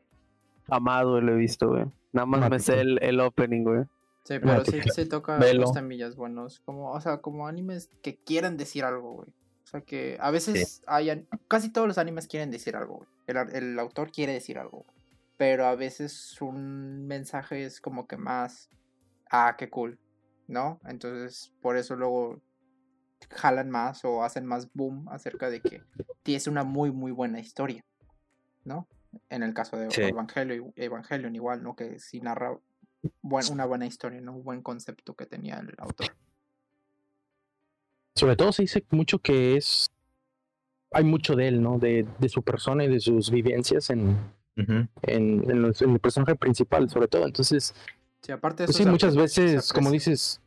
Amado lo he visto, güey. Nada más me sé el, el opening, güey. Sí, pero sí, sí toca los temillas buenos. Como, o sea, como animes que quieren decir algo, güey. O sea que a veces hay an- casi todos los animes quieren decir algo, güey. El, el autor quiere decir algo. güey. Pero a veces un mensaje es como que más. Ah, qué cool. ¿No? Entonces, por eso luego jalan más o hacen más boom acerca de que tienes una muy, muy buena historia. ¿No? En el caso de Sí. Evangelion, Evangelion igual, ¿no? Que sí narra buen- una buena historia, ¿no? Un buen concepto que tenía el autor. Sobre todo se dice mucho que es. Hay mucho de él, ¿no? De, de su persona y de sus vivencias en, Ujú. en, en los- en el personaje principal, sobre todo. Entonces, Sí, aparte de pues sí, muchas veces, como dices.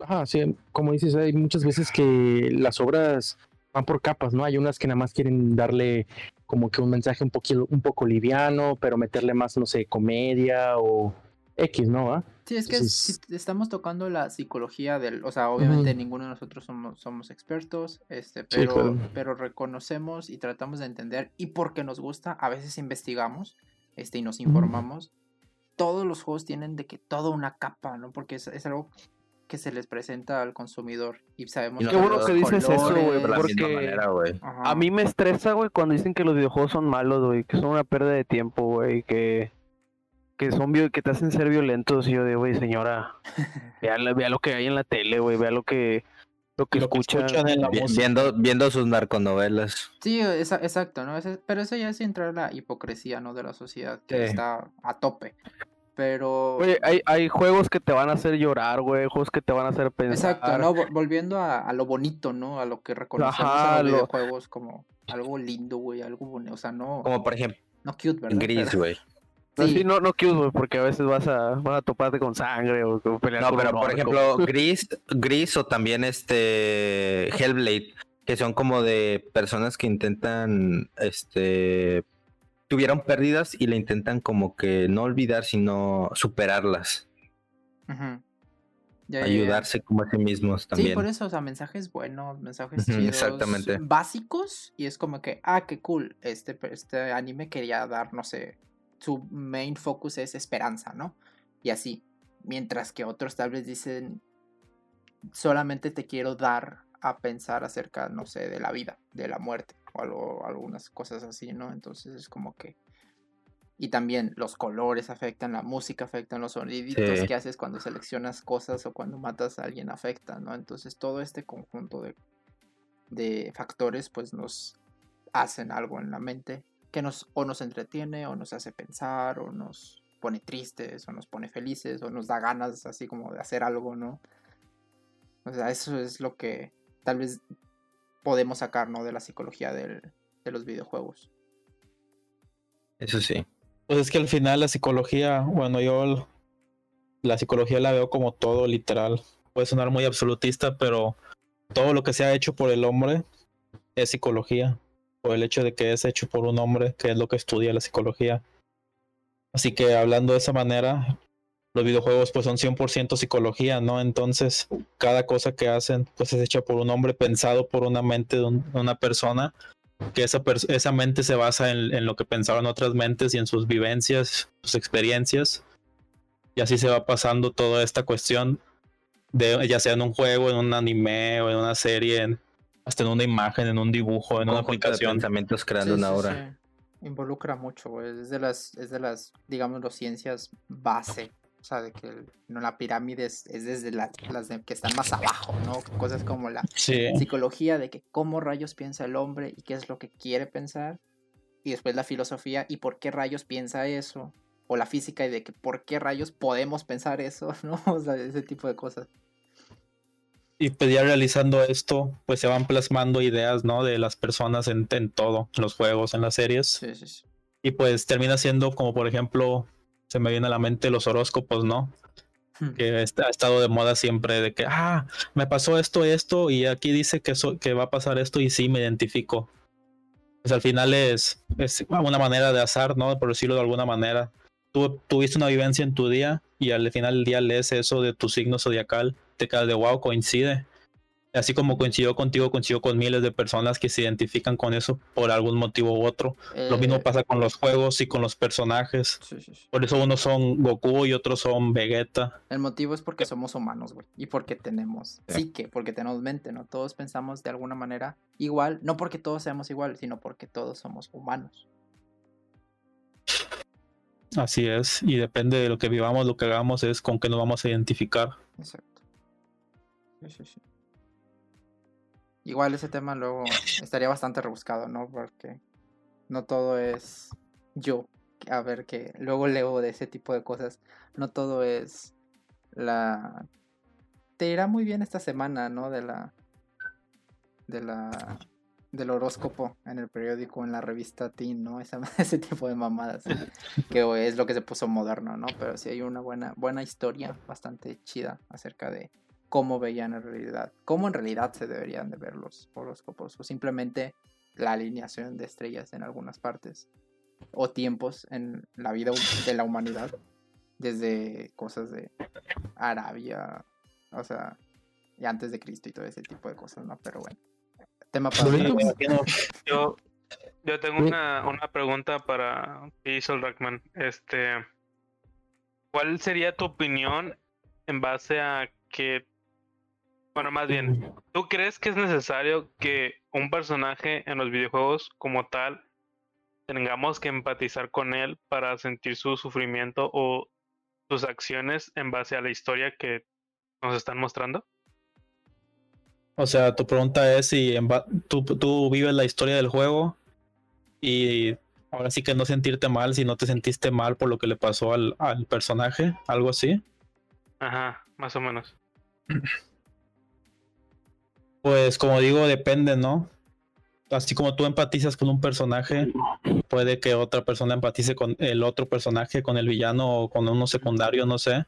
Ajá, sí, como dices, hay muchas veces que las obras van por capas, ¿no? Hay unas que nada más quieren darle como que un mensaje un poquito, un poco liviano, pero meterle más, no sé, comedia o X, ¿no? ¿Va? Sí, es que Entonces- si estamos tocando la psicología del, o sea, obviamente ninguno de nosotros somos, somos expertos, este, Sí, pero, claro. pero reconocemos y tratamos de entender y porque nos gusta, a veces investigamos, este, y nos informamos. Todos los juegos tienen de que toda una capa, ¿no? Porque es, es algo que se les presenta al consumidor y sabemos Y no Qué bueno que dices eso, güey, De porque- manera. A mí me estresa, güey, cuando dicen que los videojuegos son malos, güey, que son una pérdida de tiempo, güey, que, que son que te hacen ser violentos. Y yo digo, güey, señora, vea lo que hay en la tele, güey, vea lo que, lo que Lo que escucha. escuchan en la Vi- música. Viendo, viendo sus narconovelas. Sí, esa- exacto, ¿no? Ese- pero eso ya es entrar en la hipocresía, ¿no? De la sociedad que Sí. está a tope. Pero... Güey, hay, hay juegos que te van a hacer llorar, güey, juegos que te van a hacer pensar. Exacto, ¿no? Vol- Volviendo a, a lo bonito, ¿no? A lo que reconocemos Ajá, en los lo- videojuegos como algo lindo, güey, algo bonito. O sea, no, Como por ejemplo, no cute, ¿verdad? Gris, Pero- güey. No, sí, sí, no, no porque a veces vas a, vas a toparte con sangre o, o pelear No, con pero por ejemplo, Gris, Gris o también este Hellblade, que son como de personas que intentan, este, tuvieron pérdidas y le intentan como que no olvidar, sino superarlas, ujú. Ya, ya, ya. ayudarse como a sí mismos Sí, también. por eso, o sea, mensajes buenos, mensajes chidos, exactamente. básicos, y es como que, ah, qué cool, este, este anime quería dar, no sé, su main focus es esperanza, ¿no? Y así, mientras que otros tal vez dicen, solamente te quiero dar a pensar acerca, no sé, de la vida, de la muerte, o algo, algunas cosas así, ¿no? Entonces es como que... Y también los colores afectan, la música afectan, los soniditos Sí. que haces cuando seleccionas cosas o cuando matas a alguien afectan, ¿no? Entonces todo este conjunto de, de factores pues nos hacen algo en la mente que nos o nos entretiene o nos hace pensar o nos pone tristes o nos pone felices o nos da ganas así como de hacer algo, ¿no? O sea, eso es lo que tal vez podemos sacar, ¿no? De la psicología del- de los videojuegos. Eso sí. Pues es que al final la psicología, bueno, yo la psicología la veo como todo literal. Puede sonar muy absolutista, pero todo lo que se ha hecho por el hombre es psicología. Por el hecho de que es hecho por un hombre, que es lo que estudia la psicología. Así que hablando de esa manera, los videojuegos pues son 100% psicología, ¿no? Entonces, cada cosa que hacen pues es hecha por un hombre, pensado por una mente de, un- de una persona, que esa, esa mente se basa en, en lo que pensaban otras mentes y en sus vivencias, sus experiencias. Y así se va pasando toda esta cuestión, de, ya sea en un juego, en un anime o en una serie, en- hasta en una imagen, en un dibujo, en una conjunto de aplicación. pensamientos creando Sí, una sí, obra. sí. Involucra mucho, güey. Es de las, es de las, digamos, las ciencias base. O sea, de que el- no, la pirámide es, es desde la- las de- que están más abajo, ¿no? Cosas como la Sí. psicología de que cómo rayos piensa el hombre y qué es lo que quiere pensar. Y después la filosofía y por qué rayos piensa eso. O la física y de que por qué rayos podemos pensar eso, ¿no? O sea, ese tipo de cosas. Y pues ya realizando esto, pues se van plasmando ideas, ¿no? De las personas en, en todo, en los juegos, en las series. Sí, sí, sí. Y pues termina siendo como, por ejemplo, se me viene a la mente los horóscopos, ¿no? Que está- ha estado de moda siempre de que, ah, me pasó esto, esto, y aquí dice que, so- que va a pasar esto y sí me identifico. Pues al final es, es una manera de azar, ¿no? Por decirlo de alguna manera. Tú tuviste una vivencia en tu día y al final del día lees eso de tu signo zodiacal, te quedas de wow, coincide. Así como coincidió contigo, coincidió con miles de personas que se identifican con eso por algún motivo u otro. Lo mismo Eh, pasa con los juegos y con los personajes. sí, sí, sí. Por eso unos son Goku y otros son Vegeta. El motivo es porque somos humanos, güey. Y porque tenemos psique, porque tenemos mente, ¿no? Todos pensamos de alguna manera igual. No porque todos seamos igual, sino porque todos somos humanos. Así es. Y depende de lo que vivamos, lo que hagamos es con qué nos vamos a identificar. Exacto. Sí, sí, sí. Igual ese tema luego estaría bastante rebuscado, ¿no? Porque no todo es yo. A ver, que luego leo de ese tipo de cosas. No todo es la... Te irá muy bien esta semana, ¿no? De la... De la... Del horóscopo en el periódico, en la revista Teen, ¿no? Ese tipo de mamadas. Que es lo que se puso moderno, ¿no? Pero sí hay una buena, buena historia bastante chida acerca de cómo veían en realidad, cómo en realidad se deberían de ver los horóscopos, o simplemente la alineación de estrellas en algunas partes, o tiempos en la vida de la humanidad, desde cosas de Arabia, o sea, y antes de Cristo y todo ese tipo de cosas, ¿no? Pero bueno, tema para Sí. Yo, yo tengo una, una pregunta para Diesel Rackman. Este, ¿cuál sería tu opinión en base a que, bueno, más bien, ¿tú crees que es necesario que un personaje en los videojuegos como tal tengamos que empatizar con él para sentir su sufrimiento o sus acciones en base a la historia que nos están mostrando? O sea, tu pregunta es si en tú, tú vives la historia del juego y ahora sí que no sentirte mal si no te sentiste mal por lo que le pasó al, al personaje, algo así. Ajá, más o menos. Pues como digo, depende, ¿no? Así como tú empatizas con un personaje, puede que otra persona empatice con el otro personaje, con el villano o con uno secundario, no sé.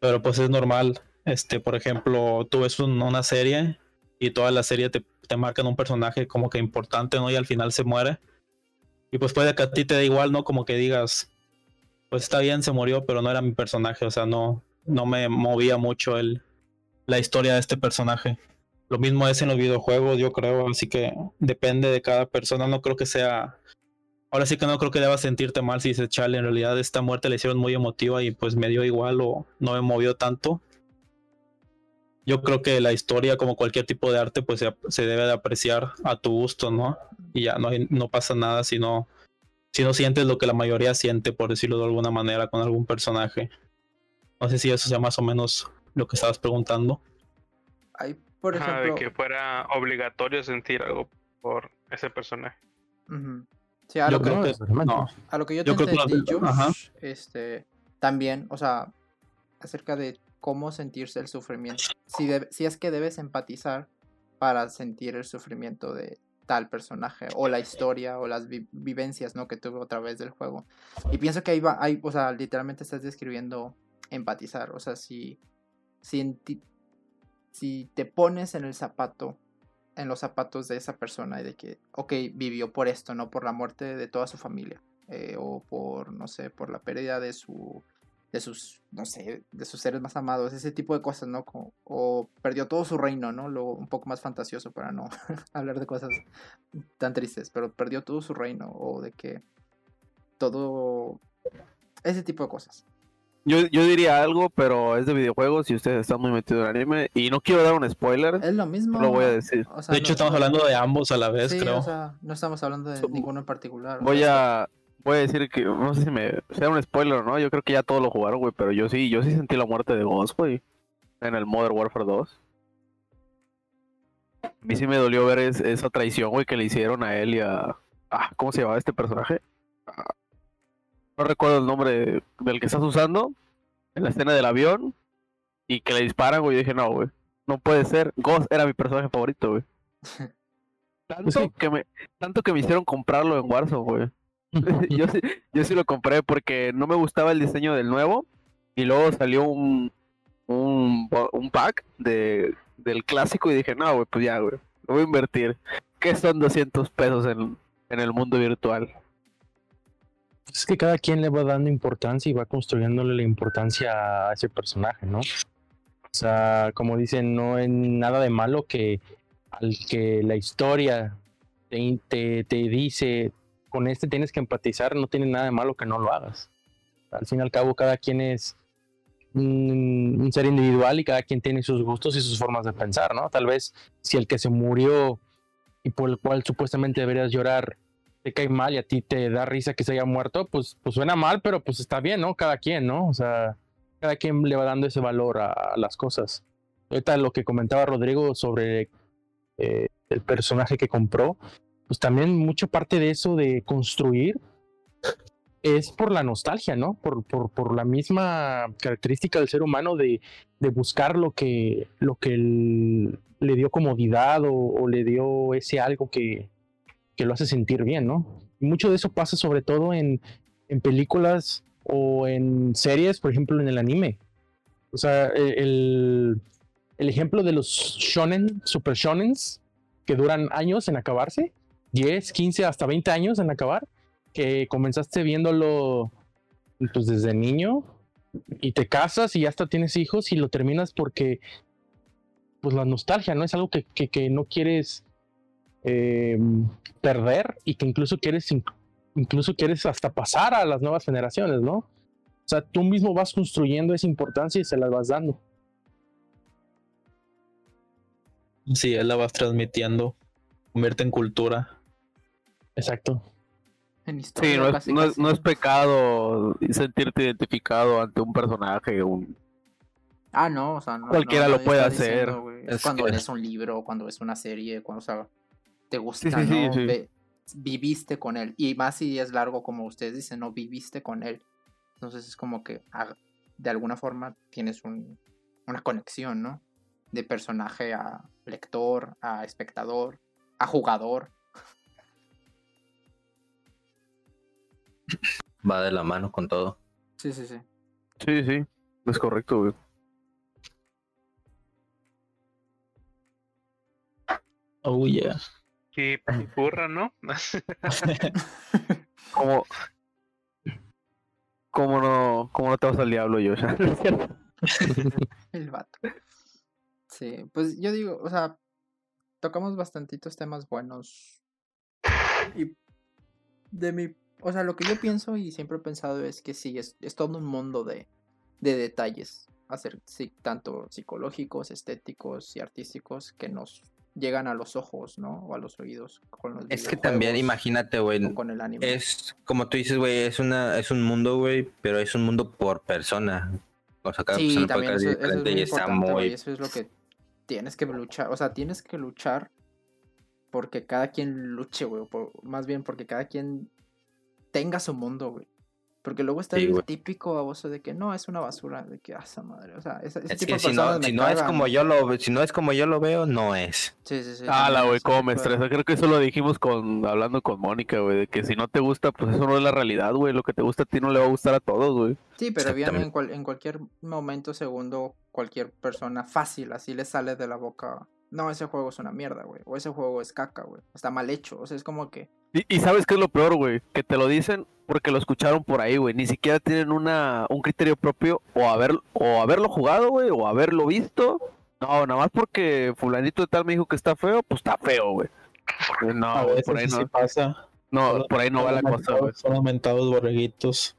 Pero pues es normal. Este, por ejemplo, tú ves un- una serie y toda la serie te, te marcan un personaje como que importante, ¿no? Y al final se muere. Y pues puede que a ti te dé igual, ¿no? Como que digas, pues está bien, se murió, pero no era mi personaje. O sea, no, no me movía mucho el, la historia de este personaje. Lo mismo es en los videojuegos, yo creo, así que depende de cada persona, no creo que sea... Ahora sí que no creo que debas sentirte mal si dices, chale, en realidad esta muerte la hicieron muy emotiva y pues me dio igual o no me movió tanto. Yo creo que la historia, como cualquier tipo de arte, pues se, se debe de apreciar a tu gusto, ¿no? Y ya no, hay- no pasa nada si no, si no sientes lo que la mayoría siente, por decirlo de alguna manera, con algún personaje. No sé si eso sea más o menos lo que estabas preguntando. Hay, por Ajá, ejemplo... de que fuera obligatorio sentir algo por ese personaje. ujú. Sí, a Yo lo que- creo no que necesariamente. no. A lo que yo, Yo te que Josh, este, también, o sea, acerca de cómo sentirse el sufrimiento. Si, es que debes empatizar para sentir el sufrimiento de tal personaje, o la historia, o las vi- vivencias. Que tuvo a través del juego. Y pienso que ahí va, ahí, o sea, literalmente estás describiendo empatizar. O sea, si, si te pones en el zapato, en los zapatos de esa persona y de que, ok, vivió por esto, no por la muerte de toda su familia. eh, o por, no sé, por la pérdida de su de sus, no sé, de sus seres más amados, ese tipo de cosas, ¿no? Como- o perdió todo su reino, ¿no? Lo un poco más fantasioso para no hablar de cosas tan tristes, pero perdió todo su reino, o de que todo ese tipo de cosas. Yo, yo diría algo, pero es de videojuegos y ustedes están muy metidos en anime. Y no quiero dar un spoiler, Es lo mismo. lo voy a decir. o sea, De hecho, no- estamos no- hablando de ambos a la vez, sí, creo. o sea, no estamos hablando de So- ninguno en particular. o Voy sea, a, voy a decir que, no sé si me sea un spoiler o no, yo creo que ya todos lo jugaron, güey, pero yo sí, yo sí sentí la muerte de Ghost, güey, en el Modern Warfare 2. A mí sí me dolió ver es- esa traición, güey, que le hicieron a él y a... Ah, ¿cómo se llamaba este personaje? Ah, no recuerdo el nombre del que estás usando, en la escena del avión, y que le disparan, güey, yo dije, no, güey, no puede ser. Ghost era mi personaje favorito, güey. Tanto, sí. que me, tanto que me hicieron comprarlo en Warzone, güey. yo, sí, yo sí lo compré porque no me gustaba el diseño del nuevo. Y luego salió un, un, un pack de, del clásico y dije, no, güey, pues ya, güey. Lo voy a invertir. ¿Qué son 200 pesos en, en el mundo virtual? Es que cada quien le va dando importancia y va construyéndole la importancia a ese personaje, ¿no? O sea, como dicen, no es nada de malo que al que la historia te, te, te dice, con este tienes que empatizar, no tiene nada de malo que no lo hagas. Al fin y al cabo, cada quien es un, ser individual y cada quien tiene sus gustos y sus formas de pensar, ¿no? Tal vez si el que se murió y por el cual supuestamente deberías llorar te cae mal y a ti te da risa que se haya muerto, pues, pues suena mal, pero pues está bien, ¿no? Cada quien, ¿no? O sea, cada quien le va dando ese valor a, a las cosas. Ahorita lo que comentaba Rodrigo sobre eh, el personaje que compró, pues también mucha parte de eso de construir es por la nostalgia, ¿no? Por, por, por la misma característica del ser humano de, de buscar lo que, lo que le dio comodidad o, le dio ese algo que, que lo hace sentir bien, ¿no? Mucho de eso pasa sobre todo en, en películas o en series, por ejemplo, en el anime. O sea, e- el, el ejemplo de los shonen, super shonens, que duran años en acabarse, 10, 15, hasta 20 años en acabar, que comenzaste viéndolo pues desde niño y te casas y hasta tienes hijos y lo terminas porque pues la nostalgia, ¿no? Es algo que, que, no quieres eh, perder y que incluso quieres in- incluso quieres hasta pasar a las nuevas generaciones, ¿no? O sea, tú mismo vas construyendo esa importancia y se la vas dando. Sí, él la vas transmitiendo, convierte en cultura. Exacto. En Sí, historia, no es, casi, no, es, casi. no es pecado sentirte identificado ante un personaje, un, Ah, no, o sea, no, Cualquiera no, lo puede diciendo, hacer. Es, Es cuando que- lees un libro, cuando ves una serie, cuando, o sea, te gusta, sí, sí, ¿no? sí. Ve- viviste con él. Y más si es largo, como ustedes dicen, no viviste con él. Entonces es como que ah, de alguna forma tienes un, una conexión, ¿no? De personaje a lector, a espectador, a jugador. Va de la mano con todo. Sí, sí, sí. Sí, sí, es correcto, güey. Oh, yeah. Y burra, ¿no? ¿Cómo, cómo no, cómo no te vas al diablo, cierto? El vato. Sí, pues yo digo, o sea, tocamos bastantitos temas buenos. Y de mi, o sea, lo que yo pienso y siempre he pensado es que sí, es, es todo un mundo de, de detalles, hacer, sí, tanto psicológicos, estéticos y artísticos que nos llegan a los ojos, ¿no? O a los oídos con los Es que también, imagínate, güey. con el anime. Es como tú dices, güey, es una, es un mundo, güey, pero es un mundo por persona. O sea, cada Sí, persona puede eso, eso es y está muy. Eso es lo que tienes que luchar. O sea, tienes que luchar porque cada quien luche, güey. más bien porque cada quien tenga su mundo, güey. Porque luego está Sí, el güey. típico baboso de que no, es una basura, de que, ah, esa madre. O sea, esa- ese Es tipo que de si personas no, me si no es como yo lo, si no es como yo lo veo, no es. Sí, sí, sí. Ah, la güey, cómo me estresa. Creo que eso lo dijimos con hablando con Mónica, güey, de que si no te gusta, pues eso no es la realidad, güey. Lo que te gusta a ti no le va a gustar a todos, güey. Sí, pero bien, en, cual- en cualquier momento, segundo, cualquier persona fácil, así le sale de la boca no, ese juego es una mierda, güey. O ese juego es caca, güey. Está mal hecho. O sea, es como que. Y, y sabes qué es lo peor, güey, que te lo dicen porque lo escucharon por ahí, güey. Ni siquiera tienen una, un criterio propio o haber, o haberlo jugado, güey, o haberlo visto. No, nada más porque fulanito de tal me dijo que está feo, pues está feo, güey. A No, güey, veces por ahí sí no. pasa. No, por ahí no va la cosa, güey. Son aumentados borreguitos.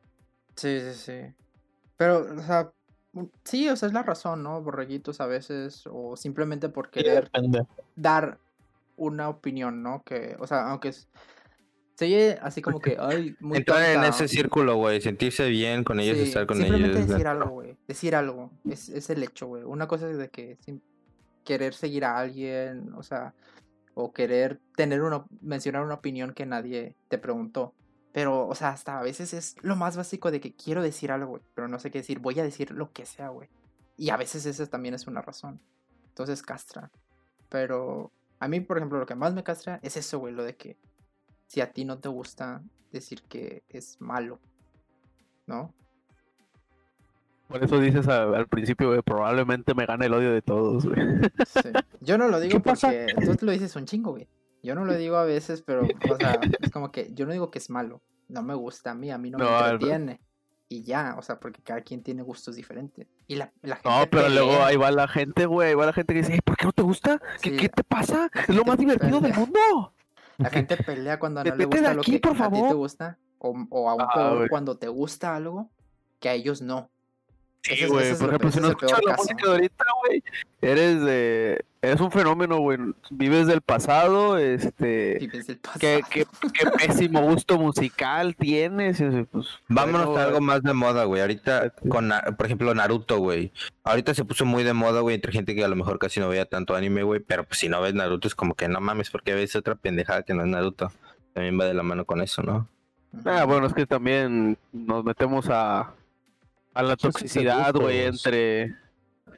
Sí, sí, sí. Pero, o sea. Sí, o sea, es la razón, ¿no? Borreguitos a veces. O simplemente por querer dar una opinión, ¿no? Que, o sea, aunque es- oye así como que, ay, muy Entrar en ese círculo, güey, sentirse bien con ellos, sí, estar con simplemente ellos. decir algo, güey, decir algo, es, es el hecho, güey. Una cosa es de que sim- querer seguir a alguien, o sea, o querer tener una, mencionar una opinión que nadie te preguntó. Pero, o sea, hasta a veces es lo más básico de que quiero decir algo, güey, pero no sé qué decir, voy a decir lo que sea, güey. Y a veces esa también es una razón. Entonces castra. Pero a mí, por ejemplo, lo que más me castra es eso, güey, lo de que si a ti no te gusta decir que es malo, ¿no? Por eso dices a- al principio, güey, probablemente me gane el odio de todos, güey. Sí. Yo no lo digo ¿Qué pasa? porque tú te lo dices un chingo, güey. Yo no lo digo a veces, pero, o sea, es como que yo no digo que es malo. No me gusta a mí, a mí no, No, me entretiene. Y ya, o sea, porque cada quien tiene gustos diferentes. Y la, la gente No, pero luego ahí va la gente, güey, ahí va la gente que dice, "Ey, ¿por qué no te gusta? ¿Qué, Sí. qué te pasa? Es lo más divertido del mundo. La gente pelea cuando no le gusta lo aquí, que por a ti te gusta. O, o aún Ah, peor, cuando te gusta algo que a ellos no. Sí, güey, es por lo ejemplo, si no escuchas la caso. música de ahorita, güey, eres de... Eres un fenómeno, güey, vives del pasado, este... Vives del Qué, pasado. qué, qué pésimo gusto musical tienes, pues... Vámonos bueno, a algo más de moda, güey. Ahorita, con, por ejemplo, Naruto, güey. Ahorita se puso muy de moda, güey, entre gente que a lo mejor casi no veía tanto anime, güey. Pero pues si no ves Naruto es como que no mames, porque ves otra pendejada que no es Naruto. También va de la mano con eso, ¿no? Ah, bueno, es que también nos metemos a, a la toxicidad, güey, entre,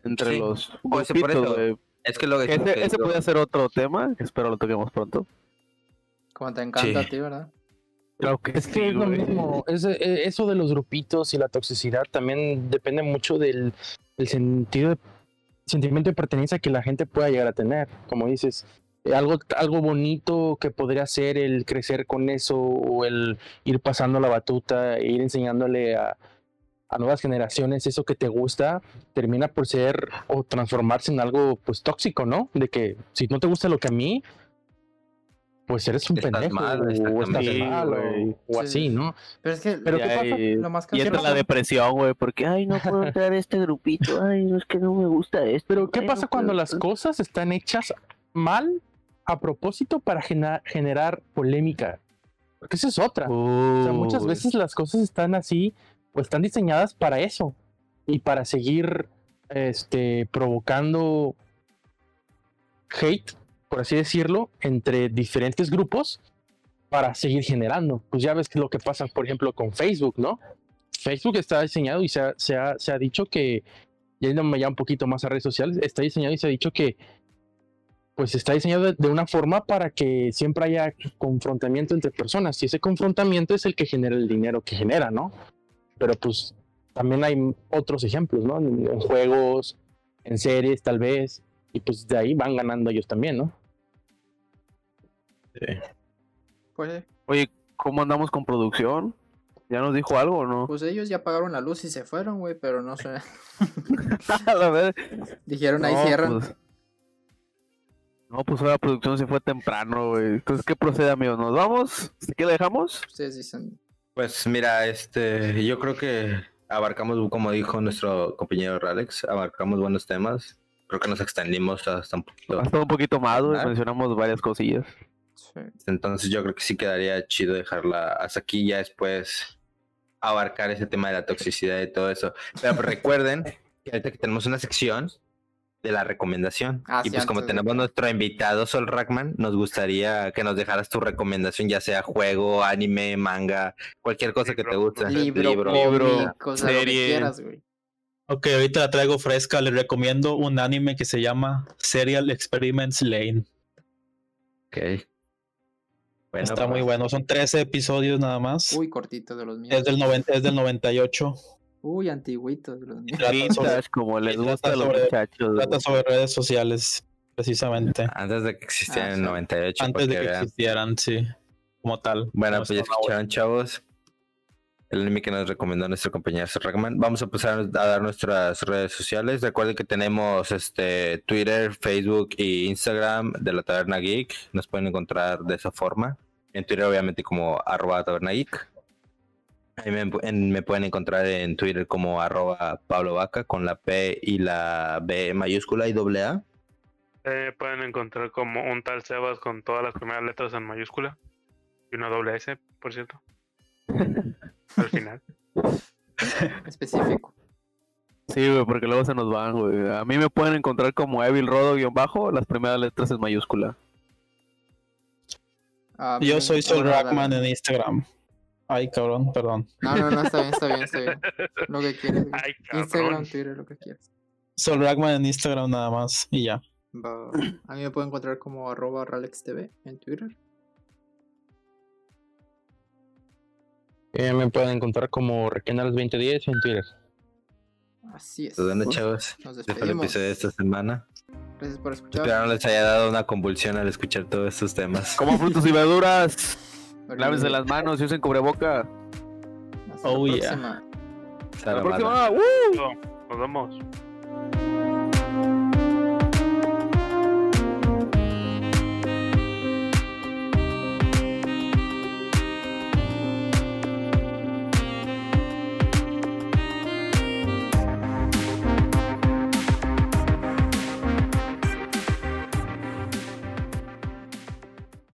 entre Sí. los Pues, por grupitos, güey. Es que lo que Ese, ese puede ser otro tema, que espero lo toquemos pronto. Como te encanta a Sí. ti, ¿verdad? Claro que Es que es lo mismo. es- eh, eso de los grupitos y la toxicidad también depende mucho del, del sentido de, sentimiento de pertenencia que la gente pueda llegar a tener. Como dices, eh, algo, algo bonito que podría ser el crecer con eso o el ir pasando la batuta e ir enseñándole a, a nuevas generaciones eso que te gusta, termina por ser o transformarse en algo pues tóxico, ¿no? De que si no te gusta lo que a mí, pues eres un Estás pendejo mal, o estás exactamente. mal o, güey. o Sí, así, sí. ¿no? Pero es que Pero Y ¿qué pasa? lo más Y entra la depresión, güey, porque, ay, no puedo entrar a este grupito, ay, no es que no me gusta esto. Pero ¿qué ay, pasa no cuando puedo". las cosas están hechas mal a propósito para generar polémica? Porque esa es otra. O sea, muchas veces las cosas están así, o están diseñadas para eso y para seguir este, provocando hate, por así decirlo, entre diferentes grupos para seguir generando. Pues ya ves lo que pasa, por ejemplo, con Facebook, ¿no? Facebook está diseñado y se ha, se ha- se ha dicho que, yéndome ya un poquito más a redes sociales, está diseñado y se ha dicho que pues está diseñado de, de una forma para que siempre haya confrontamiento entre personas y ese confrontamiento es el que genera el dinero que genera, ¿no? Pero pues también hay otros ejemplos, ¿no? En, en juegos, en series tal vez, y pues de ahí van ganando ellos también, ¿no? Pues, Oye, ¿cómo andamos con producción? ¿Ya nos dijo algo o no? pues ellos ya apagaron la luz y se fueron, güey, pero no sé. a ver. Dijeron ahí cierran. pues- No, pues ahora la producción se fue temprano, güey. Entonces, ¿qué procede, amigos? ¿Nos vamos? ¿Qué le dejamos? Ustedes dicen. Pues mira, este, yo creo que abarcamos, como dijo nuestro compañero Alex, abarcamos buenos temas. Creo que nos extendimos hasta un poquito. Hasta un poquito más. Ah. Mencionamos varias cosillas. Sí. Entonces yo creo que sí quedaría chido dejarla hasta aquí ya después abarcar ese tema de la toxicidad y todo eso. Pero pues recuerden que ahorita que tenemos una sección de la recomendación. Ah, y sí, pues como de tenemos nuestro invitado Sol Rackman, nos gustaría que nos dejaras tu recomendación, ya sea juego, anime, manga, cualquier cosa que te guste. Libro, libro, sea, lo que serie. quieras, güey. Ok, ahorita la traigo fresca. Les recomiendo un anime que se llama Serial Experiments Lane. Ok. Bueno, Está muy pues, bueno. Son 13 episodios nada más. Uy, cortito de los míos. Es del, noven- es del 98. Uy, antiguitos los sobre, Vintage, como les gusta a los sobre- muchachos. trata sobre redes sociales. precisamente. Antes de que existiera Ah, en el sí. 98. Antes de que vean. existieran, sí. Como tal. Bueno, como pues ya escucharon, chavos. El anime que nos recomendó nuestro compañero Ragman. Vamos a pasar a dar nuestras redes sociales. Recuerden que tenemos este Twitter, Facebook y Instagram de la Taberna Geek. Nos pueden encontrar de esa forma. En Twitter, obviamente, como arroba Taberna Geek. Ahí me, en- me pueden encontrar en Twitter como arroba Pablo Vaca con la P y la B mayúscula y doble A. Eh, pueden encontrar como un tal Sebas con todas las primeras letras en mayúscula y una doble S, por cierto. Al final. Específico. Sí, güey, porque luego se nos van, güey. A mí me pueden encontrar como Evil Rodo-bajo, las primeras letras en mayúscula. Ah, Yo soy Sol Rackman en Instagram. Ay, cabrón, perdón. No, no, no, está bien, está bien, está bien. Lo que. Ay, Instagram. Twitter, lo que quieras. Sol Rackman en Instagram nada más y ya. Va, va, va. A mí me pueden encontrar como arroba RalexTV en Twitter. Eh, me pueden encontrar como Requenales2010 en Twitter. Así es. Pues bueno, chavos. Nos Este fue el despedimos. episodio de esta semana. Gracias por escuchar. Espero no les haya dado una convulsión al escuchar todos estos temas. Como frutos y verduras, lávense las manos y usen cubreboca. la Oh, yeah. próxima. Hasta Hasta la la próxima. ¡Uh! Nos vemos.